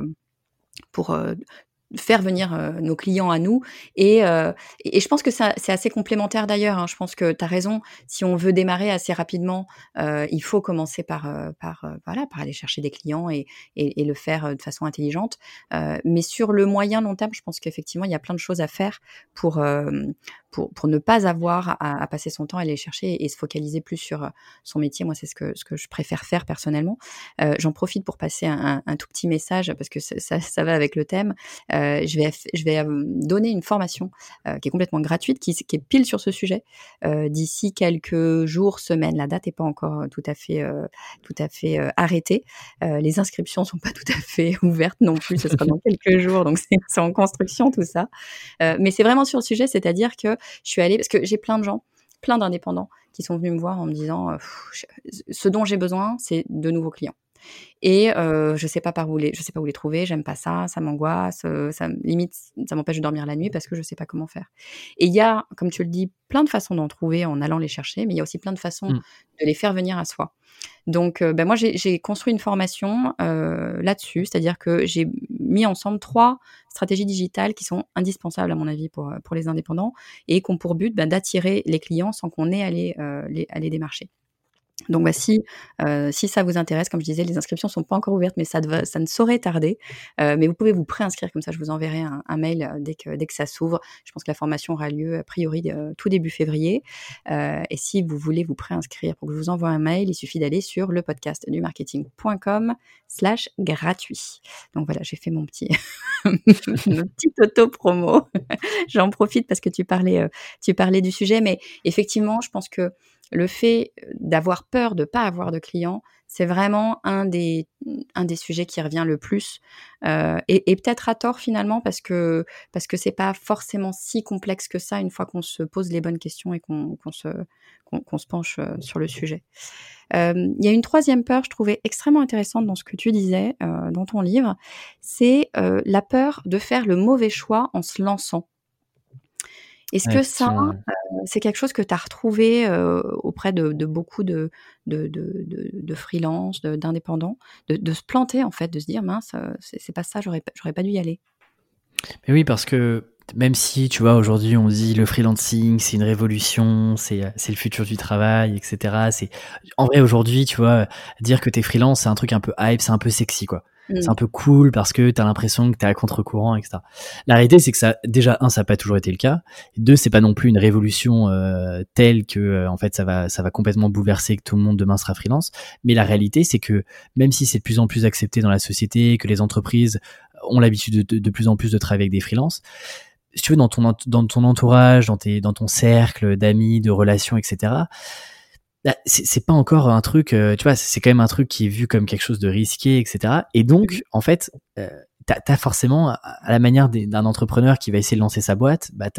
pour faire venir euh, nos clients à nous. Et, euh, et je pense que c'est assez complémentaire d'ailleurs. Hein. Je pense que tu as raison. Si on veut démarrer assez rapidement, euh, il faut commencer par, par, voilà, par aller chercher des clients et, et, et le faire de façon intelligente. mais sur le moyen long terme, je pense qu'effectivement, il y a plein de choses à faire pour, pour, pour ne pas avoir à, à, passer son temps à aller chercher et se focaliser plus sur son métier. Moi, c'est ce que, ce que je préfère faire personnellement. J'en profite pour passer un, un, tout petit message parce que ça, ça, va avec le thème. Euh, je vais, je vais euh, donner une formation euh, qui est complètement gratuite, qui, qui, est pile sur ce sujet. D'ici quelques jours, semaines, la date n'est pas encore tout à fait, tout à fait arrêtée. les inscriptions sont pas tout à fait ouvertes non plus. Ce sera dans quelques jours, donc c'est en construction tout ça. mais c'est vraiment sur le sujet, c'est-à-dire que je suis allée parce que j'ai plein de gens plein d'indépendants qui sont venus me voir en me disant ce dont j'ai besoin, c'est de nouveaux clients et euh, je sais pas par où les, je sais pas où les trouver, j'aime pas ça, ça m'angoisse, ça limite, ça m'empêche de dormir la nuit parce que je sais pas comment faire. Et il y a, comme tu le dis, plein de façons d'en trouver en allant les chercher, mais il y a aussi plein de façons mmh. de les faire venir à soi. Donc, euh, ben moi, j'ai construit une formation euh, là-dessus, c'est-à-dire que j'ai mis ensemble trois stratégies digitales qui sont indispensables, à mon avis, pour, pour les indépendants et qui ont pour but ben, d'attirer les clients sans qu'on ait à les, les, à les démarcher. Donc bah, si, euh, si ça vous intéresse, comme je disais, les inscriptions sont pas encore ouvertes, mais ça, ne saurait tarder. Euh, mais vous pouvez vous préinscrire, comme ça je vous enverrai un, mail euh, dès que, ça s'ouvre. Je pense que la formation aura lieu a priori tout début février. et si vous voulez vous préinscrire pour que je vous envoie un mail, il suffit d'aller sur le podcast du marketing.com slash gratuit. Donc voilà, j'ai fait mon petit, auto-promo. J'en profite parce que tu parlais du sujet, mais effectivement, je pense que le fait d'avoir peur de ne pas avoir de clients, c'est vraiment un des, un des sujets qui revient le plus. Euh, et, peut-être à tort finalement, parce que parce que pas forcément si complexe que ça une fois qu'on se pose les bonnes questions et qu'on se, qu'on se penche euh, sur le sujet. Euh, il y a une troisième peur, je trouvais extrêmement intéressante dans ce que tu disais dans ton livre, c'est la peur de faire le mauvais choix en se lançant. Est-ce que ça, c'est quelque chose que tu as retrouvé auprès de, beaucoup de, de, de, de freelance, d'indépendants, de, se planter en fait, de se dire mince, c'est pas ça, j'aurais pas dû y aller? Mais oui, parce que même si, tu vois, aujourd'hui on dit le freelancing, c'est une révolution, c'est le futur du travail, etc. En vrai, aujourd'hui, tu vois, dire que t'es freelance, c'est un truc un peu hype, c'est un peu sexy, quoi. C'est mm. un peu cool parce que tu as l'impression que tu es à contre-courant, etc. La réalité, c'est que ça, déjà, un, ça n'a pas toujours été le cas. Deux, c'est pas non plus une révolution euh, telle que, euh, en fait, ça va, ça va complètement bouleverser que tout le monde demain sera freelance. Mais la réalité, c'est que même si c'est de plus en plus accepté dans la société, que les entreprises ont l'habitude de, de, plus en plus de travailler avec des freelances, si tu veux, dans ton, dans ton entourage, dans, tes, dans ton cercle d'amis, de relations, etc., bah, c'est pas encore un truc, euh, tu vois, c'est quand même un truc qui est vu comme quelque chose de risqué, etc. Et donc, mmh en fait, euh, t'as as forcément, à la manière d'un entrepreneur qui va essayer de lancer sa boîte, bah,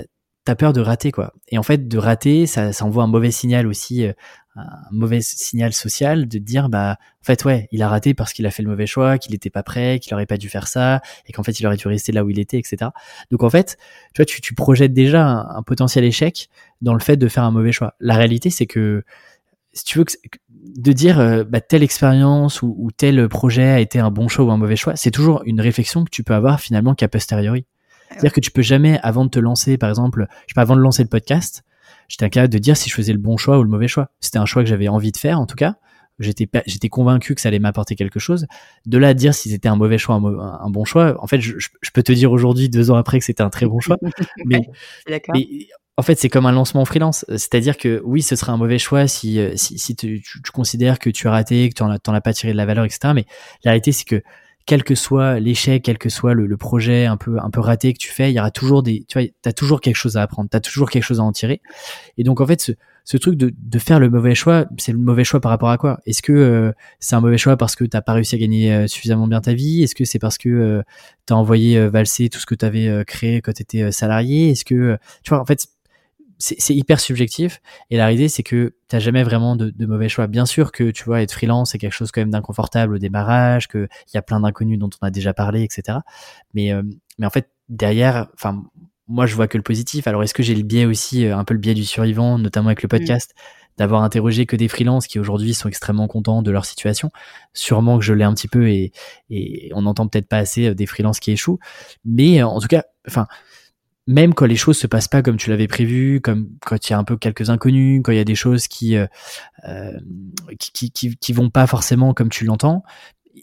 t'as as peur de rater, quoi. Et en fait, de rater, ça, ça envoie un mauvais signal aussi, euh, un mauvais signal social de dire, bah, en fait, ouais, il a raté parce qu'il a fait le mauvais choix, qu'il n'était pas prêt, qu'il aurait pas dû faire ça, et qu'en fait, il aurait dû rester là où il était, etc. Donc, en fait, tu vois, tu, projettes déjà un, potentiel échec dans le fait de faire un mauvais choix. La réalité, c'est que si tu veux de dire euh, bah, telle expérience ou, tel projet a été un bon choix ou un mauvais choix, c'est toujours une réflexion que tu peux avoir finalement qu'à posteriori. C'est-à-dire que tu peux jamais, avant de te lancer, par exemple, je sais pas, avant de lancer le podcast, j'étais incapable de dire si je faisais le bon choix ou le mauvais choix. C'était un choix que j'avais envie de faire, en tout cas. J'étais, j'étais convaincu que ça allait m'apporter quelque chose. De là à dire si c'était un mauvais choix, un, un bon choix, en fait, je, je peux te dire aujourd'hui, deux ans après, que c'était un très bon choix. mais, mais en fait, c'est comme un lancement freelance. C'est-à-dire que oui, ce serait un mauvais choix si, si, si tu, tu, considères que tu as raté, que tu n'en as, pas tiré de la valeur, etc. Mais la réalité, c'est que quel que soit l'échec, quel que soit le, projet un peu, un peu raté que tu fais, il y aura toujours des, tu vois, as toujours quelque chose à apprendre, tu as toujours quelque chose à en tirer. Et donc, en fait, ce, truc de, de faire le mauvais choix, c'est le mauvais choix par rapport à quoi? Est-ce que euh, c'est un mauvais choix parce que t'as pas réussi à gagner euh, suffisamment bien ta vie? Est-ce que c'est parce que tu as envoyé valser tout ce que tu avais créé quand tu étais salarié? Est-ce que, tu vois, en fait, c'est hyper subjectif. Et la réalité, c'est que t'as jamais vraiment de, de, mauvais choix. Bien sûr que tu vois, être freelance, c'est quelque chose quand même d'inconfortable au démarrage, qu'il y a plein d'inconnus dont on a déjà parlé, etc. Mais, euh, mais en fait, derrière, enfin, moi, je vois que le positif. Alors, est-ce que j'ai le biais aussi, euh, un peu le biais du survivant, notamment avec le mmh. podcast, d'avoir interrogé que des freelances qui aujourd'hui sont extrêmement contents de leur situation? Sûrement que je l'ai un petit peu et, et on n'entend peut-être pas assez euh, des freelances qui échouent. Mais en tout cas, enfin, même quand les choses se passent pas comme tu l'avais prévu, comme quand il y a un peu quelques inconnus, quand il y a des choses qui euh, euh qui, qui, qui, vont pas forcément comme tu l'entends,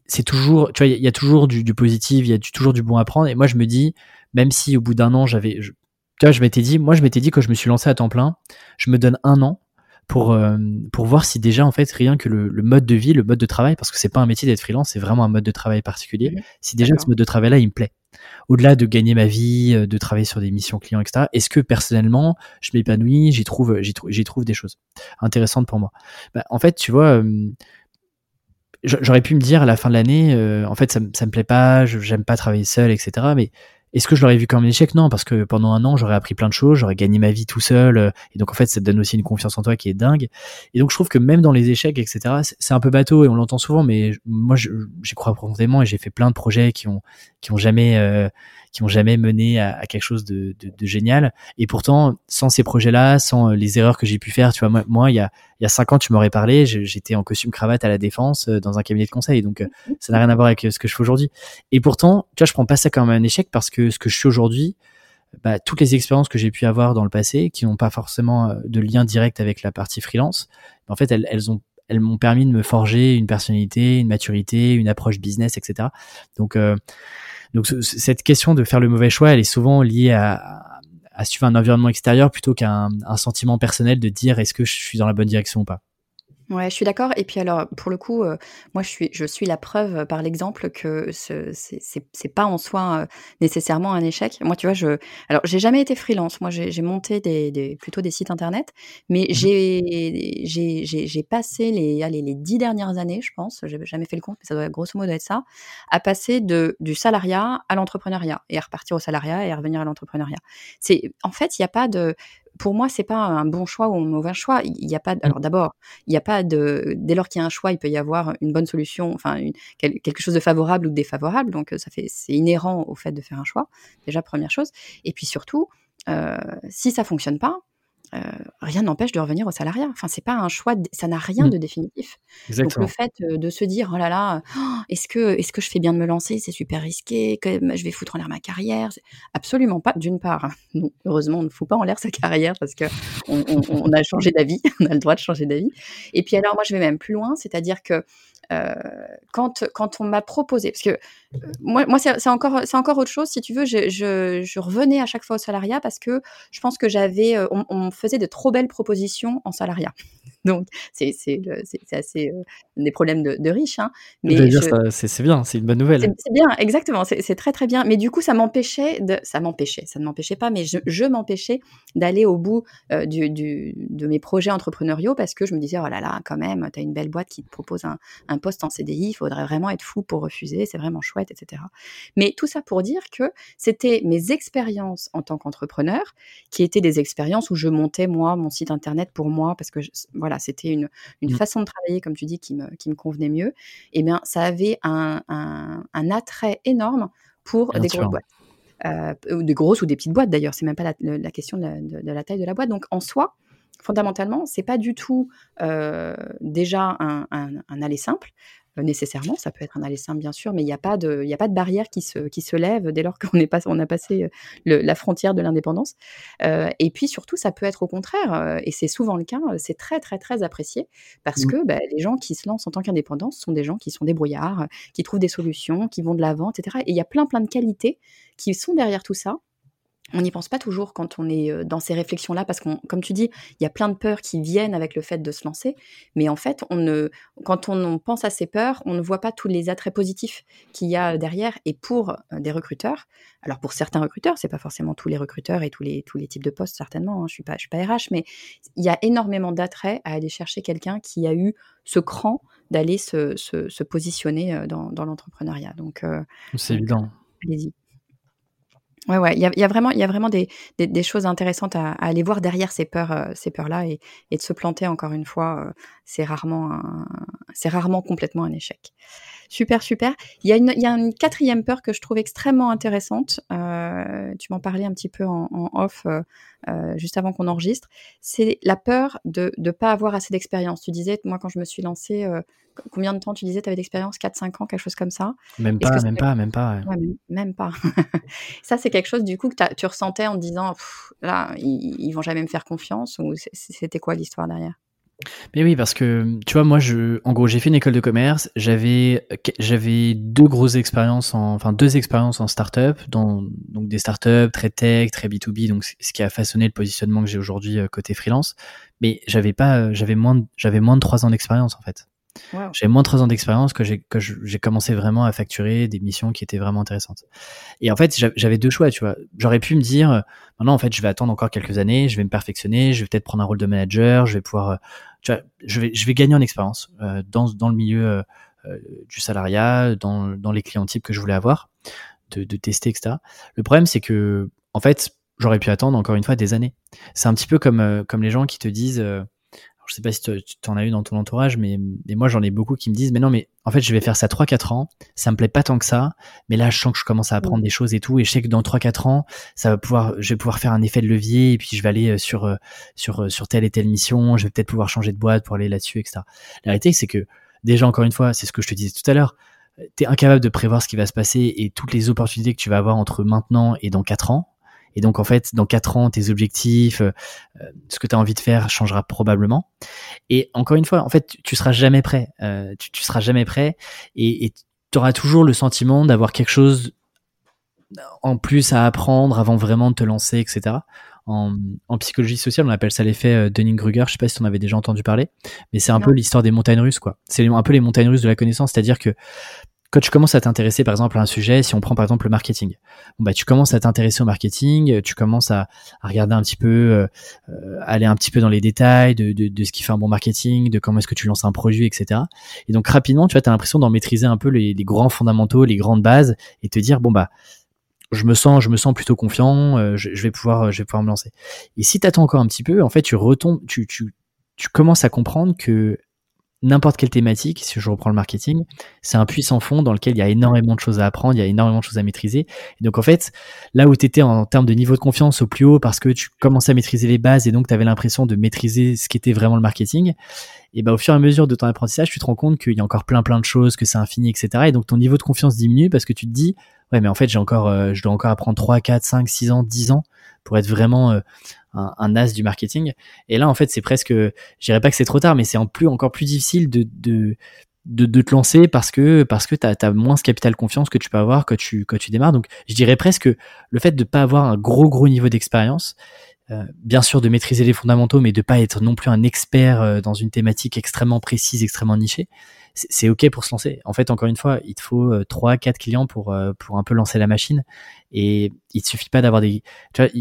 c'est toujours, tu vois, il y, a toujours du, du positif, il y a toujours du bon à prendre. Et moi, je me dis, même si au bout d'un an, j'avais, tu vois, je m'étais dit, moi, je m'étais dit quand je me suis lancé à temps plein, je me donne un an pour euh, pour voir si déjà en fait rien que le, le, mode de vie, le mode de travail, parce que c'est pas un métier d'être freelance, c'est vraiment un mode de travail particulier. Mmh. Si déjà ce mode de travail là, il me plaît au-delà de gagner ma vie, euh, de travailler sur des missions clients, etc. Est-ce que personnellement, je m'épanouis, j'y trouve, j'y trouve, des choses intéressantes pour moi? Bah, en fait, tu vois, euh, j'aurais pu me dire à la fin de l'année, euh, en fait, ça, ça me plaît pas, j'aime pas travailler seul, etc. Mais est-ce que je l'aurais vu comme un échec? Non, parce que pendant un an, j'aurais appris plein de choses, j'aurais gagné ma vie tout seul, euh, et donc en fait, ça te donne aussi une confiance en toi qui est dingue. Et donc je trouve que même dans les échecs, etc., c'est un peu bateau et on l'entend souvent, mais moi, j'y crois profondément et j'ai fait plein de projets qui ont qui ont jamais euh, qui ont jamais mené à, quelque chose de, de, de, génial. Et pourtant, sans ces projets-là, sans euh, les erreurs que j'ai pu faire, tu vois, moi, moi il y a il y a cinq ans, tu m'aurais parlé, j'étais en costume cravate à la défense euh, dans un cabinet de conseil, donc euh, ça n'a rien à voir avec ce que je fais aujourd'hui. Et pourtant, tu vois, je prends pas ça comme un échec parce que ce que je suis aujourd'hui, bah, toutes les expériences que j'ai pu avoir dans le passé, qui n'ont pas forcément de lien direct avec la partie freelance, en fait, elles, elles ont elles m'ont permis de me forger une personnalité, une maturité, une approche business, etc. Donc, donc cette question de faire le mauvais choix, elle est souvent liée à, suivre un environnement extérieur plutôt qu'un un sentiment personnel de dire est-ce que je suis dans la bonne direction ou pas. Ouais, je suis d'accord. Et puis alors, pour le coup, euh, moi, je suis, je suis la preuve par l'exemple que ce, c'est, c'est, pas en soi euh, nécessairement un échec. Moi, tu vois, je, alors, j'ai jamais été freelance. Moi, j'ai, monté des, des, plutôt des sites internet, mais mmh j'ai, j'ai, j'ai, j'ai passé les, allez, les dix dernières années, je pense, j'ai jamais fait le compte, mais ça doit grosso modo être ça, à passer de du salariat à l'entrepreneuriat et à repartir au salariat et à revenir à l'entrepreneuriat. C'est, en fait, il n'y a pas de, pour moi, c'est pas un bon choix ou un mauvais choix. Il n'y a pas. Mmh. Alors d'abord, il n'y a pas de. Dès lors qu'il y a un choix, il peut y avoir une bonne solution, enfin quelque chose de favorable ou de défavorable. Donc ça fait, c'est inhérent au fait de faire un choix. Déjà première chose. Et puis surtout, euh, si ça fonctionne pas, euh, rien n'empêche de revenir au salariat. Enfin, c'est pas un choix, ça n'a rien mmh. de définitif. Donc le fait euh, de se dire oh là là, oh, est-ce que est-ce que je fais bien de me lancer? C'est super risqué, que je vais foutre en l'air ma carrière. Absolument pas. D'une part, non, heureusement, on ne fout pas en l'air sa carrière parce que on, a changé d'avis, on a le droit de changer d'avis. Et puis alors moi, je vais même plus loin, c'est-à-dire que euh, quand, quand on m'a proposé, parce que euh, moi, moi c'est encore, encore autre chose, si tu veux, je, je, revenais à chaque fois au salariat parce que je pense que j'avais, euh, on, faisait de trop belles propositions en salariat. Donc, c'est assez euh, des problèmes de, de riches. Hein, mais c'est bien, c'est une bonne nouvelle. C'est bien, exactement, c'est très très bien. Mais du coup, ça m'empêchait de, ça m'empêchait, ça ne m'empêchait pas, mais je, je m'empêchais d'aller au bout euh, du, du, de mes projets entrepreneuriaux parce que je me disais, oh là là, quand même, tu as une belle boîte qui te propose un, un poste en CDI, il faudrait vraiment être fou pour refuser, c'est vraiment chouette, etc. Mais tout ça pour dire que c'était mes expériences en tant qu'entrepreneur qui étaient des expériences où je montais moi mon site internet pour moi parce que voilà c'était une, une mmh. façon de travailler, comme tu dis, qui me, qui me convenait mieux, et eh bien, ça avait un, un, attrait énorme pour des grosses boîtes. Euh, des grosses ou des petites boîtes d'ailleurs, c'est même pas la, la question de la, de, la, taille de la boîte. Donc en soi, fondamentalement, c'est pas du tout euh, déjà un, un, un, aller simple. Nécessairement. Ça peut être un aller simple, bien sûr, mais il n'y a, pas de, a pas de barrière qui se, qui se lève dès lors qu'on pas, on a passé la frontière de l'indépendance. Et puis surtout, ça peut être au contraire, et c'est souvent le cas, c'est très, très, très apprécié parce mmh. que bah, les gens qui se lancent en tant qu'indépendants sont des gens qui sont débrouillards, qui trouvent des solutions, qui vont de l'avant, etc. Et il y a plein, plein de qualités qui sont derrière tout ça on n'y pense pas toujours quand on est dans ces réflexions-là, parce qu'on, comme tu dis, il y a plein de peurs qui viennent avec le fait de se lancer, mais en fait, on ne, quand on pense à ces peurs, on ne voit pas tous les attraits positifs qu'il y a derrière. Et pour des recruteurs, alors pour certains recruteurs, c'est pas forcément tous les recruteurs et tous les tous les types de postes certainement. Hein, je suis pas, je suis pas RH, mais il y a énormément d'attraits à aller chercher quelqu'un qui a eu ce cran d'aller se, se, positionner dans, dans l'entrepreneuriat. Donc c'est évident. Allez-y. Ouais, ouais, il y a, vraiment, y a vraiment des, des, choses intéressantes à, aller voir derrière ces peurs, euh, ces peurs-là, et, et, de se planter encore une fois, euh, c'est rarement, c'est rarement complètement un échec. Super, super. Il y, a une, il y a une quatrième peur que je trouve extrêmement intéressante. Euh, tu m'en parlais un petit peu en, en off euh, euh juste avant qu'on enregistre. C'est la peur de ne pas avoir assez d'expérience. Tu disais, moi, quand je me suis lancée, euh, combien de temps tu disais tu avais d'expérience 4-5 ans, quelque chose comme ça? Même pas, même pas, même pas, ouais. même, pas. ça, c'est quelque chose du coup que tu ressentais en te disant, là, ils, ils vont jamais me faire confiance ou c'était quoi l'histoire derrière? Mais oui, parce que tu vois, moi, je, en gros, j'ai fait une école de commerce. J'avais, j'avais deux grosses expériences, en, enfin deux expériences en start-up, dans, donc des start-up très tech, très B2B, donc ce qui a façonné le positionnement que j'ai aujourd'hui euh, côté freelance. Mais j'avais pas, euh, j'avais moins, j'avais moins de trois ans d'expérience en fait. J'ai moins de 3 ans d'expérience que j'ai commencé vraiment à facturer des missions qui étaient vraiment intéressantes. Et en fait, j'avais deux choix, tu vois. J'aurais pu me dire, euh, maintenant, en fait, je vais attendre encore quelques années, je vais me perfectionner, je vais peut-être prendre un rôle de manager, je vais pouvoir, euh, tu vois, je vais, je vais gagner en expérience euh, dans, dans le milieu du salariat, dans, dans les clients types que je voulais avoir, de, de tester, etc. Le problème, c'est que, en fait, j'aurais pu attendre encore une fois des années. C'est un petit peu comme, comme les gens qui te disent, je sais pas si tu en as eu dans ton entourage, mais, moi j'en ai beaucoup qui me disent, mais non, mais en fait je vais faire ça 3-4 ans, ça me plaît pas tant que ça, mais là je sens que je commence à apprendre des choses et tout, et je sais que dans 3-4 ans, ça va pouvoir, je vais pouvoir faire un effet de levier, et puis je vais aller euh, sur, euh, sur, euh, sur telle et telle mission, je vais peut-être pouvoir changer de boîte pour aller là-dessus, etc. La réalité c'est que, déjà encore une fois, c'est ce que je te disais tout à l'heure, tu es incapable de prévoir ce qui va se passer et toutes les opportunités que tu vas avoir entre maintenant et dans 4 ans, Et donc, en fait, dans quatre ans, tes objectifs, euh, ce que tu as envie de faire changera probablement. Et encore une fois, en fait, tu, seras jamais prêt. Euh, tu, tu, seras jamais prêt et tu auras toujours le sentiment d'avoir quelque chose en plus à apprendre avant vraiment de te lancer, etc. En, en psychologie sociale, on appelle ça l'effet euh, Dunning-Kruger. Je sais pas si tu en avais déjà entendu parler, mais c'est un peu l'histoire des montagnes russes, quoi. C'est un peu les montagnes russes de la connaissance, c'est-à-dire que quand tu commences à t'intéresser par exemple à un sujet, si on prend par exemple le marketing, bon, bah tu commences à t'intéresser au marketing, tu commences à, regarder un petit peu, euh, euh, aller un petit peu dans les détails de, de, ce qui fait un bon marketing, de comment est-ce que tu lances un produit, etc. Et donc rapidement, tu vois, as l'impression d'en maîtriser un peu les, grands fondamentaux, les grandes bases, et te dire bon bah je me sens, je me sens plutôt confiant, euh, je, vais pouvoir, je vais pouvoir me lancer. Et si tu attends encore un petit peu, en fait, tu retombes, tu, tu, tu commences à comprendre que n'importe quelle thématique, si je reprends le marketing, c'est un puissant fond dans lequel il y a énormément de choses à apprendre, il y a énormément de choses à maîtriser. Et donc en fait, là où tu étais en termes de niveau de confiance au plus haut parce que tu commençais à maîtriser les bases et donc tu avais l'impression de maîtriser ce qu'était vraiment le marketing, et ben au fur et à mesure de ton apprentissage, tu te rends compte qu'il y a encore plein plein de choses, que c'est infini, etc. Et donc ton niveau de confiance diminue parce que tu te dis, ouais mais en fait j'ai encore, euh, je dois encore apprendre 3, 4, 5, 6 ans, 10 ans pour être vraiment euh, un, as du marketing. Et là, en fait, c'est presque, je dirais pas que c'est trop tard, mais c'est en plus encore plus difficile de, de, de, te lancer parce que parce que tu as, moins ce capital confiance que tu peux avoir quand tu quand tu démarres. Donc, je dirais presque le fait de pas avoir un gros gros niveau d'expérience, euh, bien sûr de maîtriser les fondamentaux, mais de pas être non plus un expert euh, dans une thématique extrêmement précise, extrêmement nichée c'est ok pour se lancer. En fait, encore une fois, il te faut euh, trois, quatre clients pour euh, pour un peu lancer la machine. Et il te suffit pas d'avoir des, tu vois,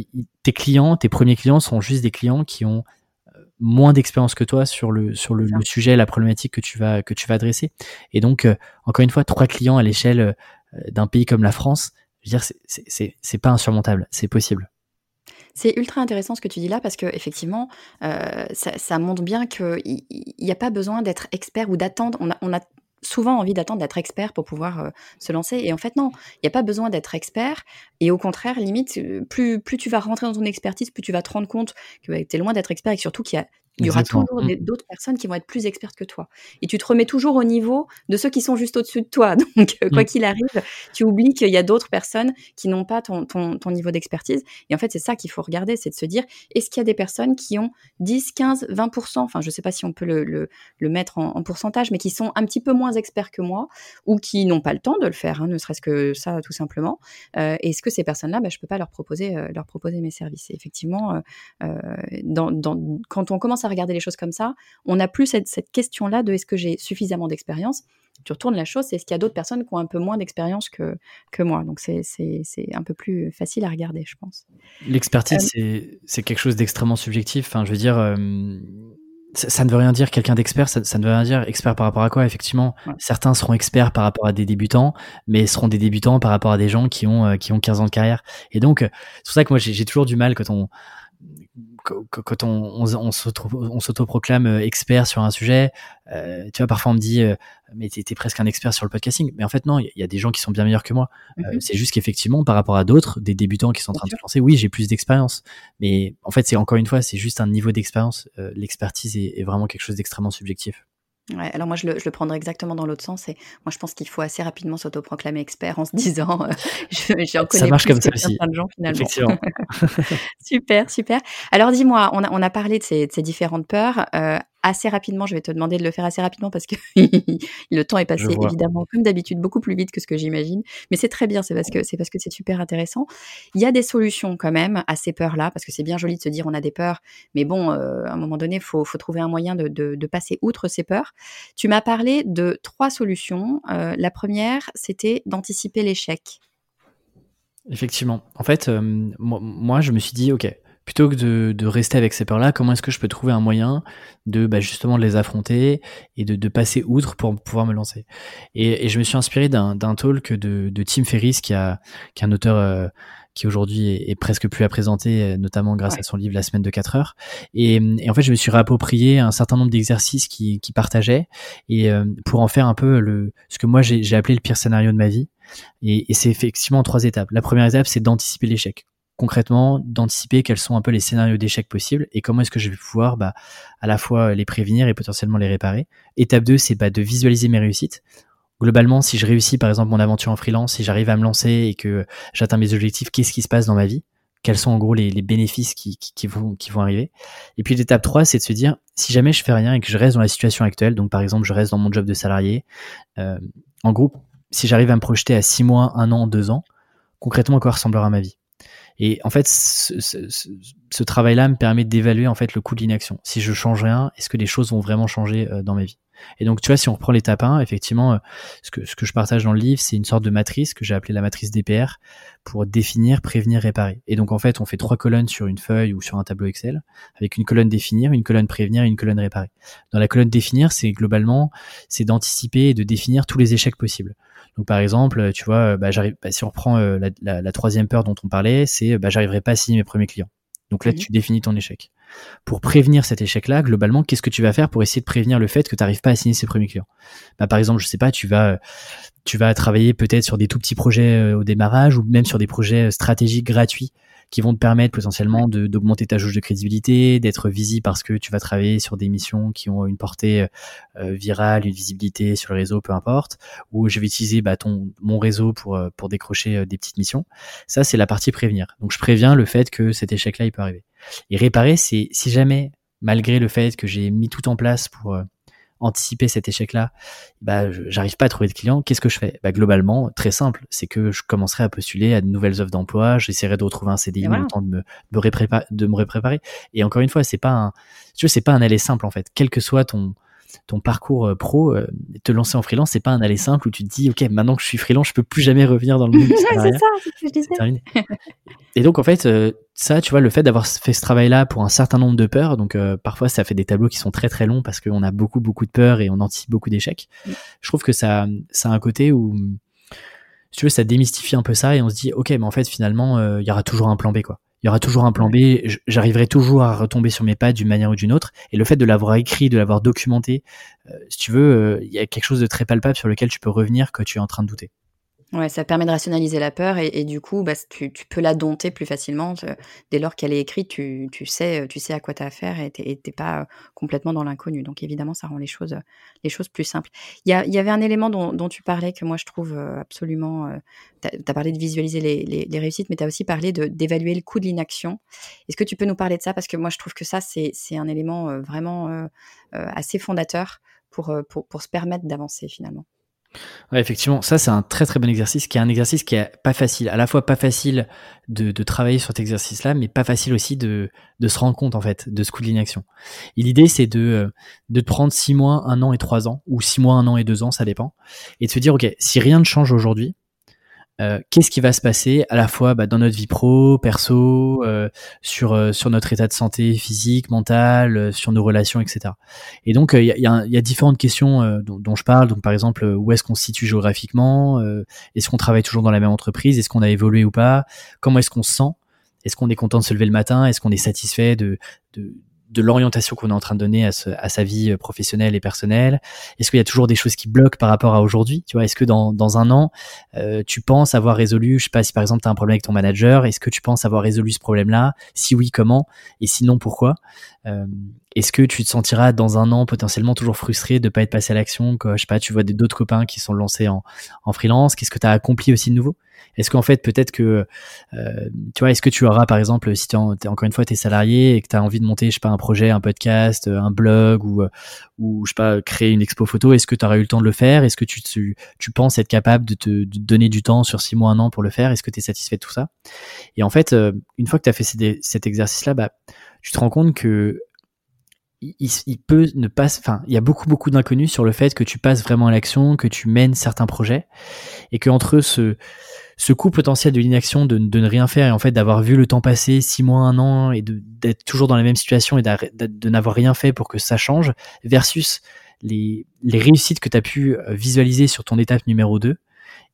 tes clients, tes premiers clients sont juste des clients qui ont euh, moins d'expérience que toi sur le sur le, sujet, la problématique que tu vas que tu vas adresser. Et donc, encore une fois, trois clients à l'échelle d'un pays comme la France, je veux dire, c'est c'est pas insurmontable, c'est possible. C'est ultra intéressant ce que tu dis là parce que effectivement, euh, ça, montre bien qu'il n'y a pas besoin d'être expert ou d'attendre. On a, souvent envie d'attendre d'être expert pour pouvoir euh, se lancer. Et en fait, non, il n'y a pas besoin d'être expert. Et au contraire, limite, plus, plus tu vas rentrer dans ton expertise, plus tu vas te rendre compte que bah, tu es loin d'être expert et surtout qu'il y a il y aura toujours mmh. d'autres personnes qui vont être plus expertes que toi. Et tu te remets toujours au niveau de ceux qui sont juste au-dessus de toi. Donc, euh, quoi mmh. qu'il arrive, tu oublies qu'il y a d'autres personnes qui n'ont pas ton, ton, ton niveau d'expertise. Et en fait, c'est ça qu'il faut regarder, c'est de se dire, est-ce qu'il y a des personnes qui ont 10, 15, 20%, enfin, je ne sais pas si on peut le, le, le mettre en, pourcentage, mais qui sont un petit peu moins experts que moi ou qui n'ont pas le temps de le faire, hein, ne serait-ce que ça, tout simplement. Euh, est-ce que ces personnes-là, bah, je ne peux pas leur proposer, euh, leur proposer mes services? Et effectivement, dans, dans, quand on commence à regarder les choses comme ça, on n'a plus cette, question-là de est-ce que j'ai suffisamment d'expérience? Tu retournes la chose, c'est est-ce qu'il y a d'autres personnes qui ont un peu moins d'expérience que, que moi. Donc c'est un peu plus facile à regarder, je pense. L'expertise, euh, c'est quelque chose d'extrêmement subjectif. Enfin, je veux dire, euh, ça, ne veut rien dire quelqu'un d'expert, ça, ne veut rien dire expert par rapport à quoi, effectivement. Certains seront experts par rapport à des débutants, mais seront des débutants par rapport à des gens qui ont, euh, qui ont 15 ans de carrière. Et donc, c'est pour ça que moi, j'ai toujours du mal quand on quand on, on, on s'autoproclame euh, expert sur un sujet, euh, tu vois, parfois on me dit, euh, mais t'es presque un expert sur le podcasting. Mais en fait, non, il y, a des gens qui sont bien meilleurs que moi. Mm-hmm. c'est juste qu'effectivement, par rapport à d'autres, des débutants qui sont en train de se lancer, oui, j'ai plus d'expérience. Mais en fait, c'est encore une fois, c'est juste un niveau d'expérience. L'expertise est, vraiment quelque chose d'extrêmement subjectif. Ouais, alors moi je le, je le prendrais exactement dans l'autre sens et moi je pense qu'il faut assez rapidement s'autoproclamer expert en se disant euh, j'en connais ça marche plus comme ça aussi. de gens finalement. super, super. Alors dis-moi, on a, on a parlé de ces, de ces différentes peurs. Euh, assez rapidement. Je vais te demander de le faire assez rapidement parce que le temps est passé évidemment comme d'habitude beaucoup plus vite que ce que j'imagine. Mais c'est très bien, c'est parce que c'est parce que c'est super intéressant. Il y a des solutions quand même à ces peurs-là parce que c'est bien joli de se dire on a des peurs, mais bon, euh, à un moment donné, faut faut trouver un moyen de, de, passer outre ces peurs. Tu m'as parlé de trois solutions. Euh, la première, c'était d'anticiper l'échec. Effectivement. En fait, euh, moi, je me suis dit, ok, plutôt que de, rester avec ces peurs-là, comment est-ce que je peux trouver un moyen de bah, justement les affronter et de, passer outre pour pouvoir me lancer? Et, je me suis inspiré d'un talk de, de Tim Ferriss, qui, a, qui est un auteur euh, qui aujourd'hui est, presque plus à présenter, euh, notamment grâce à son livre La semaine de 4 heures. Et, en fait, je me suis réapproprié un certain nombre d'exercices qui, qui partageait et euh, pour en faire un peu le, ce que moi j'ai appelé le pire scénario de ma vie. Et, et c'est effectivement en trois étapes. La première étape, c'est d'anticiper l'échec concrètement d'anticiper quels sont un peu les scénarios d'échec possibles et comment est-ce que je vais pouvoir bah, à la fois les prévenir et potentiellement les réparer. Étape 2, c'est bah, de visualiser mes réussites. Globalement, si je réussis par exemple mon aventure en freelance, si j'arrive à me lancer et que j'atteins mes objectifs, qu'est-ce qui se passe dans ma vie? Quels sont en gros les, bénéfices qui, vont, arriver? Et puis l'étape 3, c'est de se dire, si jamais je fais rien et que je reste dans la situation actuelle, donc par exemple je reste dans mon job de salarié, euh, en gros, si j'arrive à me projeter à 6 mois, 1 an, 2 ans, concrètement à quoi ressemblera ma vie? Et en fait, ce, travail-là me permet d'évaluer en fait le coût de l'inaction. Si je change rien, est-ce que les choses vont vraiment changer euh, dans ma vie? Et donc, tu vois, si on reprend l'étape 1, effectivement, euh, ce que, ce que je partage dans le livre, c'est une sorte de matrice que j'ai appelée la matrice DPR pour définir, prévenir, réparer. Et donc, en fait, on fait trois colonnes sur une feuille ou sur un tableau Excel, avec une colonne définir, une colonne prévenir et une colonne réparer. Dans la colonne définir, c'est globalement, c'est d'anticiper et de définir tous les échecs possibles. Donc par exemple, tu vois, bah, j'arrive, bah, si on reprend euh, la, troisième peur dont on parlait, c'est bah, j'arriverai pas à signer mes premiers clients. Donc là, tu définis ton échec. Pour prévenir cet échec-là, globalement, qu'est-ce que tu vas faire pour essayer de prévenir le fait que tu n'arrives pas à signer ces premiers clients? Bah, Par exemple, je sais pas, tu vas, tu vas travailler peut-être sur des tout petits projets euh, au démarrage ou même sur des projets euh, stratégiques gratuits qui vont te permettre potentiellement d'augmenter ta jauge de crédibilité, d'être visible parce que tu vas travailler sur des missions qui ont une portée euh, virale, une visibilité sur le réseau, peu importe, ou je vais utiliser bah, ton, mon réseau pour, euh, pour décrocher euh, des petites missions. Ça, c'est la partie prévenir. Donc, je préviens le fait que cet échec-là, il peut arriver. Et réparer, c'est si jamais, malgré le fait que j'ai mis tout en place pour anticiper cet échec-là, bah, j'arrive pas à trouver de clients, qu'est-ce que je fais? Bah, Globalement, très simple, c'est que je commencerai à postuler à de nouvelles offres d'emploi, j'essaierai de retrouver un CDI le temps de me, me de me préparer. Et encore une fois, c'est pas un, tu c'est pas un aller simple en fait. Quel que soit ton, ton parcours euh, pro, euh, te lancer en freelance, c'est pas un aller simple où tu te dis, ok, maintenant que je suis freelance, je peux plus jamais revenir dans le monde c'est ça, Et donc en fait, euh, ça, tu vois, le fait d'avoir fait ce travail-là pour un certain nombre de peurs, donc parfois ça fait des tableaux qui sont très très longs parce qu'on a beaucoup beaucoup de peurs et on anticipe beaucoup d'échecs. Je trouve que ça, ça a un côté où, si tu veux, ça démystifie un peu ça et on se dit, ok, mais en fait finalement, il y aura toujours un plan B, quoi il y aura toujours un plan B, j'arriverai toujours à retomber sur mes pas d'une manière ou d'une autre. Et le fait de l'avoir écrit, de l'avoir documenté, euh, si tu veux, euh, il y a quelque chose de très palpable sur lequel tu peux revenir quand tu es en train de douter. Ouais, ça permet de rationaliser la peur et, du coup, bah, tu, peux la dompter plus facilement. Dès lors qu'elle est écrite, tu, sais, tu sais à quoi tu as affaire et tu n'es pas complètement dans l'inconnu. Donc évidemment, ça rend les choses, les choses plus simples. Il y, avait un élément dont, tu parlais que moi je trouve absolument... tu as, parlé de visualiser les, réussites, mais tu as aussi parlé d'évaluer le coût de l'inaction. Est-ce que tu peux nous parler de ça? Parce que moi je trouve que ça, c'est un élément vraiment assez fondateur pour, pour se permettre d'avancer finalement. Ouais, effectivement, ça c'est un très très bon exercice qui est un exercice qui est pas facile, à la fois pas facile de, de travailler sur cet exercice-là, mais pas facile aussi de, de se rendre compte en fait de ce coup de l'inaction. Et l'idée c'est de, euh, de prendre six mois, un an et trois ans, ou six mois, un an et deux ans, ça dépend, et de se dire ok, si rien ne change aujourd'hui, euh, qu'est-ce qui va se passer à la fois bah, dans notre vie pro, perso, euh, sur euh, sur notre état de santé physique, mental, sur nos relations, etc. Et donc il y a, y, a, différentes questions dont, dont, je parle. Donc par exemple, où est-ce qu'on se situe géographiquement Est-ce qu'on travaille toujours dans la même entreprise Est-ce qu'on a évolué ou pas Comment est-ce qu'on se sent Est-ce qu'on est content de se lever le matin Est-ce qu'on est satisfait de, de de l'orientation qu'on est en train de donner à, à, sa vie euh, professionnelle et personnelle? Est-ce qu'il y a toujours des choses qui bloquent par rapport à aujourd'hui? Tu vois, est-ce que dans, un an, euh, tu penses avoir résolu, je sais pas, si par exemple tu as un problème avec ton manager, est-ce que tu penses avoir résolu ce problème-là? Si oui, comment? Et sinon, pourquoi? Euh, Est-ce que tu te sentiras dans un an potentiellement toujours frustré de pas être passé à l'action Je sais pas, tu vois d'autres copains qui sont lancés en, en freelance? Qu'est-ce que tu as accompli aussi de nouveau? Est-ce qu'en fait, peut-être que, euh, tu vois, est-ce que tu auras, par exemple, si tu encore une fois, tu es salarié et que tu as envie de monter, je sais pas, un projet, un podcast, un blog ou, euh, ou je sais pas, créer une expo photo, est-ce que tu auras eu le temps de le faire? Est-ce que tu, tu, tu, penses être capable de te donner du temps sur six mois, un an pour le faire? Est-ce que tu es satisfait de tout ça? Et en fait, euh, une fois que tu as fait cet exercice-là, bah, tu te rends compte que il, il, peut ne pas, enfin, il y a beaucoup beaucoup d'inconnus sur le fait que tu passes vraiment à l'action, que tu mènes certains projets, et que entre ce ce coût potentiel de l'inaction, de, de, ne rien faire et en fait d'avoir vu le temps passer six mois, un an et d'être toujours dans la même situation et de n'avoir rien fait pour que ça change, versus les, les réussites que tu as pu euh, visualiser sur ton étape numéro 2.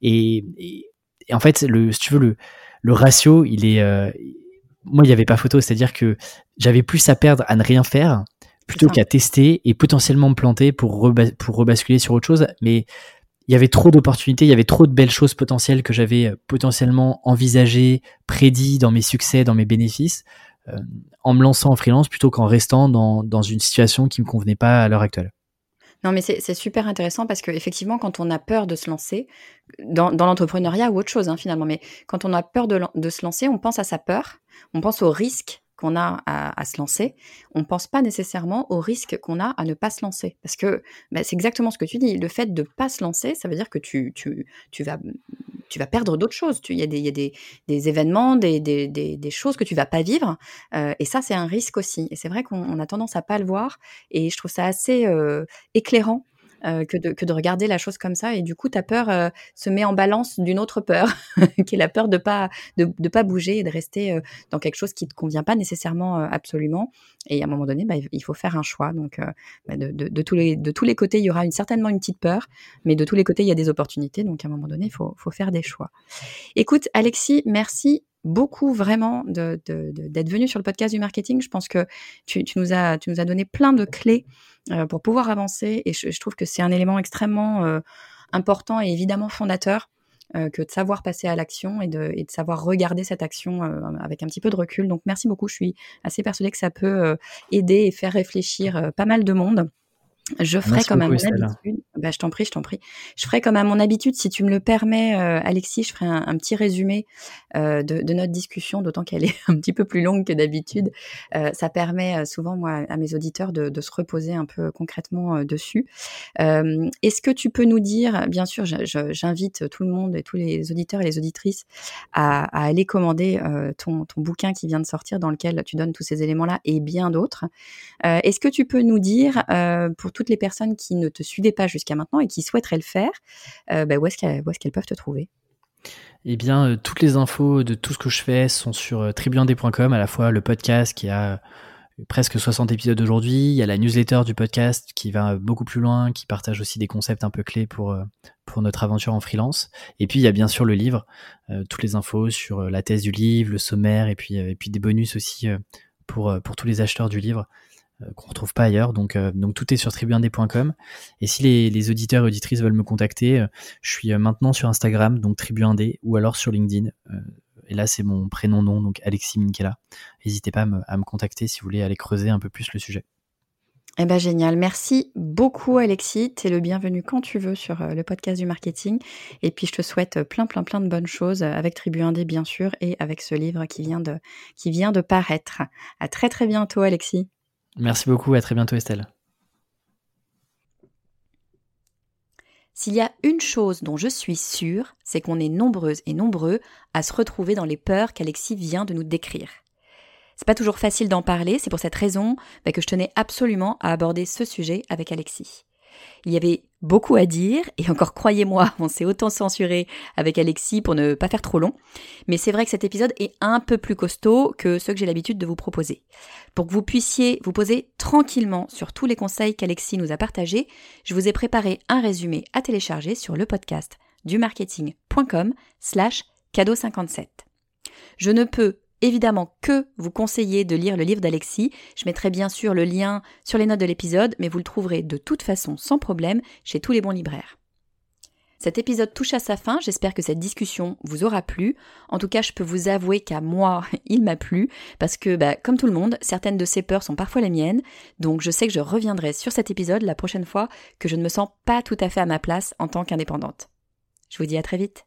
Et, et, en fait, le, si tu veux, le, le ratio, il est... Euh, moi, il n'y avait pas photo, c'est-à-dire que j'avais plus à perdre à ne rien faire plutôt qu'à tester et potentiellement me planter pour, pour rebasculer sur autre chose. Mais il y avait trop d'opportunités, il y avait trop de belles choses potentielles que j'avais euh, potentiellement envisagées, prédit dans mes succès, dans mes bénéfices, euh, en me lançant en freelance plutôt qu'en restant dans, dans, une situation qui me convenait pas à l'heure actuelle. Non, mais c'est super intéressant parce qu'effectivement, quand on a peur de se lancer, dans, l'entrepreneuriat ou autre chose hein, finalement, mais quand on a peur de, se lancer, on pense à sa peur, on pense au risque qu'on a à, se lancer, on ne pense pas nécessairement au risque qu'on a à ne pas se lancer. Parce que bah, c'est exactement ce que tu dis. Le fait de ne pas se lancer, ça veut dire que tu, vas, perdre d'autres choses. Il y a, des, des, événements, des, choses que tu vas pas vivre. Euh, et ça, c'est un risque aussi. Et c'est vrai qu'on a tendance à pas le voir. Et je trouve ça assez euh, éclairant euh, que, de, que de regarder la chose comme ça. Et du coup, ta peur euh, se met en balance d'une autre peur, qui est la peur de pas de, pas bouger et de rester euh, dans quelque chose qui te convient pas nécessairement absolument. Et à un moment donné, bah, il faut faire un choix. Donc, bah, de, de, de, tous les de tous les côtés, il y aura une, certainement une petite peur, mais de tous les côtés, il y a des opportunités. Donc, à un moment donné, il faut, faut faire des choix. Écoute, Alexis, merci beaucoup vraiment d'être de, venu sur le podcast du marketing. Je pense que tu, nous, as, donné plein de clés euh, pour pouvoir avancer et je, trouve que c'est un élément extrêmement euh, important et évidemment fondateur euh, que de savoir passer à l'action et de, et de, savoir regarder cette action avec un petit peu de recul. Donc merci beaucoup, je suis assez persuadée que ça peut aider et faire réfléchir pas mal de monde. Je ferai comme à mon habitude. Bah, je t'en prie, je t'en prie. Je ferai comme à mon habitude, si tu me le permets, euh, Alexis, je ferai un, petit résumé euh, de, de, notre discussion, d'autant qu'elle est un petit peu plus longue que d'habitude. Euh, ça permet souvent, moi, à mes auditeurs de, de se reposer un peu concrètement dessus. Est-ce que tu peux nous dire, bien sûr, j'invite tout le monde et tous les auditeurs et les auditrices à, à aller commander ton, ton bouquin qui vient de sortir, dans lequel tu donnes tous ces éléments-là et bien d'autres. Est-ce que tu peux nous dire, pour toutes les personnes qui ne te suivaient pas jusqu'à maintenant et qui souhaiteraient le faire, euh, bah, où est-ce qu'elles peuvent te trouver? Eh bien, euh, toutes les infos de tout ce que je fais sont sur euh, tribuandé.com, à la fois le podcast qui a presque 60 épisodes aujourd'hui, il y a la newsletter du podcast qui va beaucoup plus loin, qui partage aussi des concepts un peu clés pour, pour notre aventure en freelance. Et puis, il y a bien sûr le livre, toutes les infos sur la thèse du livre, le sommaire, et puis, et puis des bonus aussi pour, pour tous les acheteurs du livre. Euh, qu'on retrouve pas ailleurs. Donc, euh, tout est sur tribu1d.com. Et si les, auditeurs et auditrices veulent me contacter, euh, je suis maintenant sur Instagram, donc tribu1d, ou alors sur LinkedIn. et là, c'est mon prénom nom, donc Alexis Minkela. N'hésitez pas à me, contacter si vous voulez aller creuser un peu plus le sujet. Eh ben génial, merci beaucoup Alexis, tu es le bienvenu quand tu veux sur le podcast du marketing et puis je te souhaite plein plein plein de bonnes choses avec Tribu 1D bien sûr et avec ce livre qui vient de qui vient de paraître. À très très bientôt Alexis. Merci beaucoup, à très bientôt Estelle. S'il y a une chose dont je suis sûre, c'est qu'on est nombreuses et nombreux à se retrouver dans les peurs qu'Alexis vient de nous décrire. C'est pas toujours facile d'en parler, c'est pour cette raison bah, que je tenais absolument à aborder ce sujet avec Alexis. Il y avait beaucoup à dire, et encore croyez-moi, on s'est autant censuré avec Alexis pour ne pas faire trop long, mais c'est vrai que cet épisode est un peu plus costaud que ceux que j'ai l'habitude de vous proposer. Pour que vous puissiez vous poser tranquillement sur tous les conseils qu'Alexis nous a partagés, je vous ai préparé un résumé à télécharger sur le podcast du marketing.com slash cadeau 57. Je ne peux évidemment que vous conseiller de lire le livre d'Alexis. Je mettrai bien sûr le lien sur les notes de l'épisode, mais vous le trouverez de toute façon sans problème chez tous les bons libraires. Cet épisode touche à sa fin, j'espère que cette discussion vous aura plu. En tout cas, je peux vous avouer qu'à moi, il m'a plu, parce que, bah, comme tout le monde, certaines de ces peurs sont parfois les miennes, donc je sais que je reviendrai sur cet épisode la prochaine fois que je ne me sens pas tout à fait à ma place en tant qu'indépendante. Je vous dis à très vite.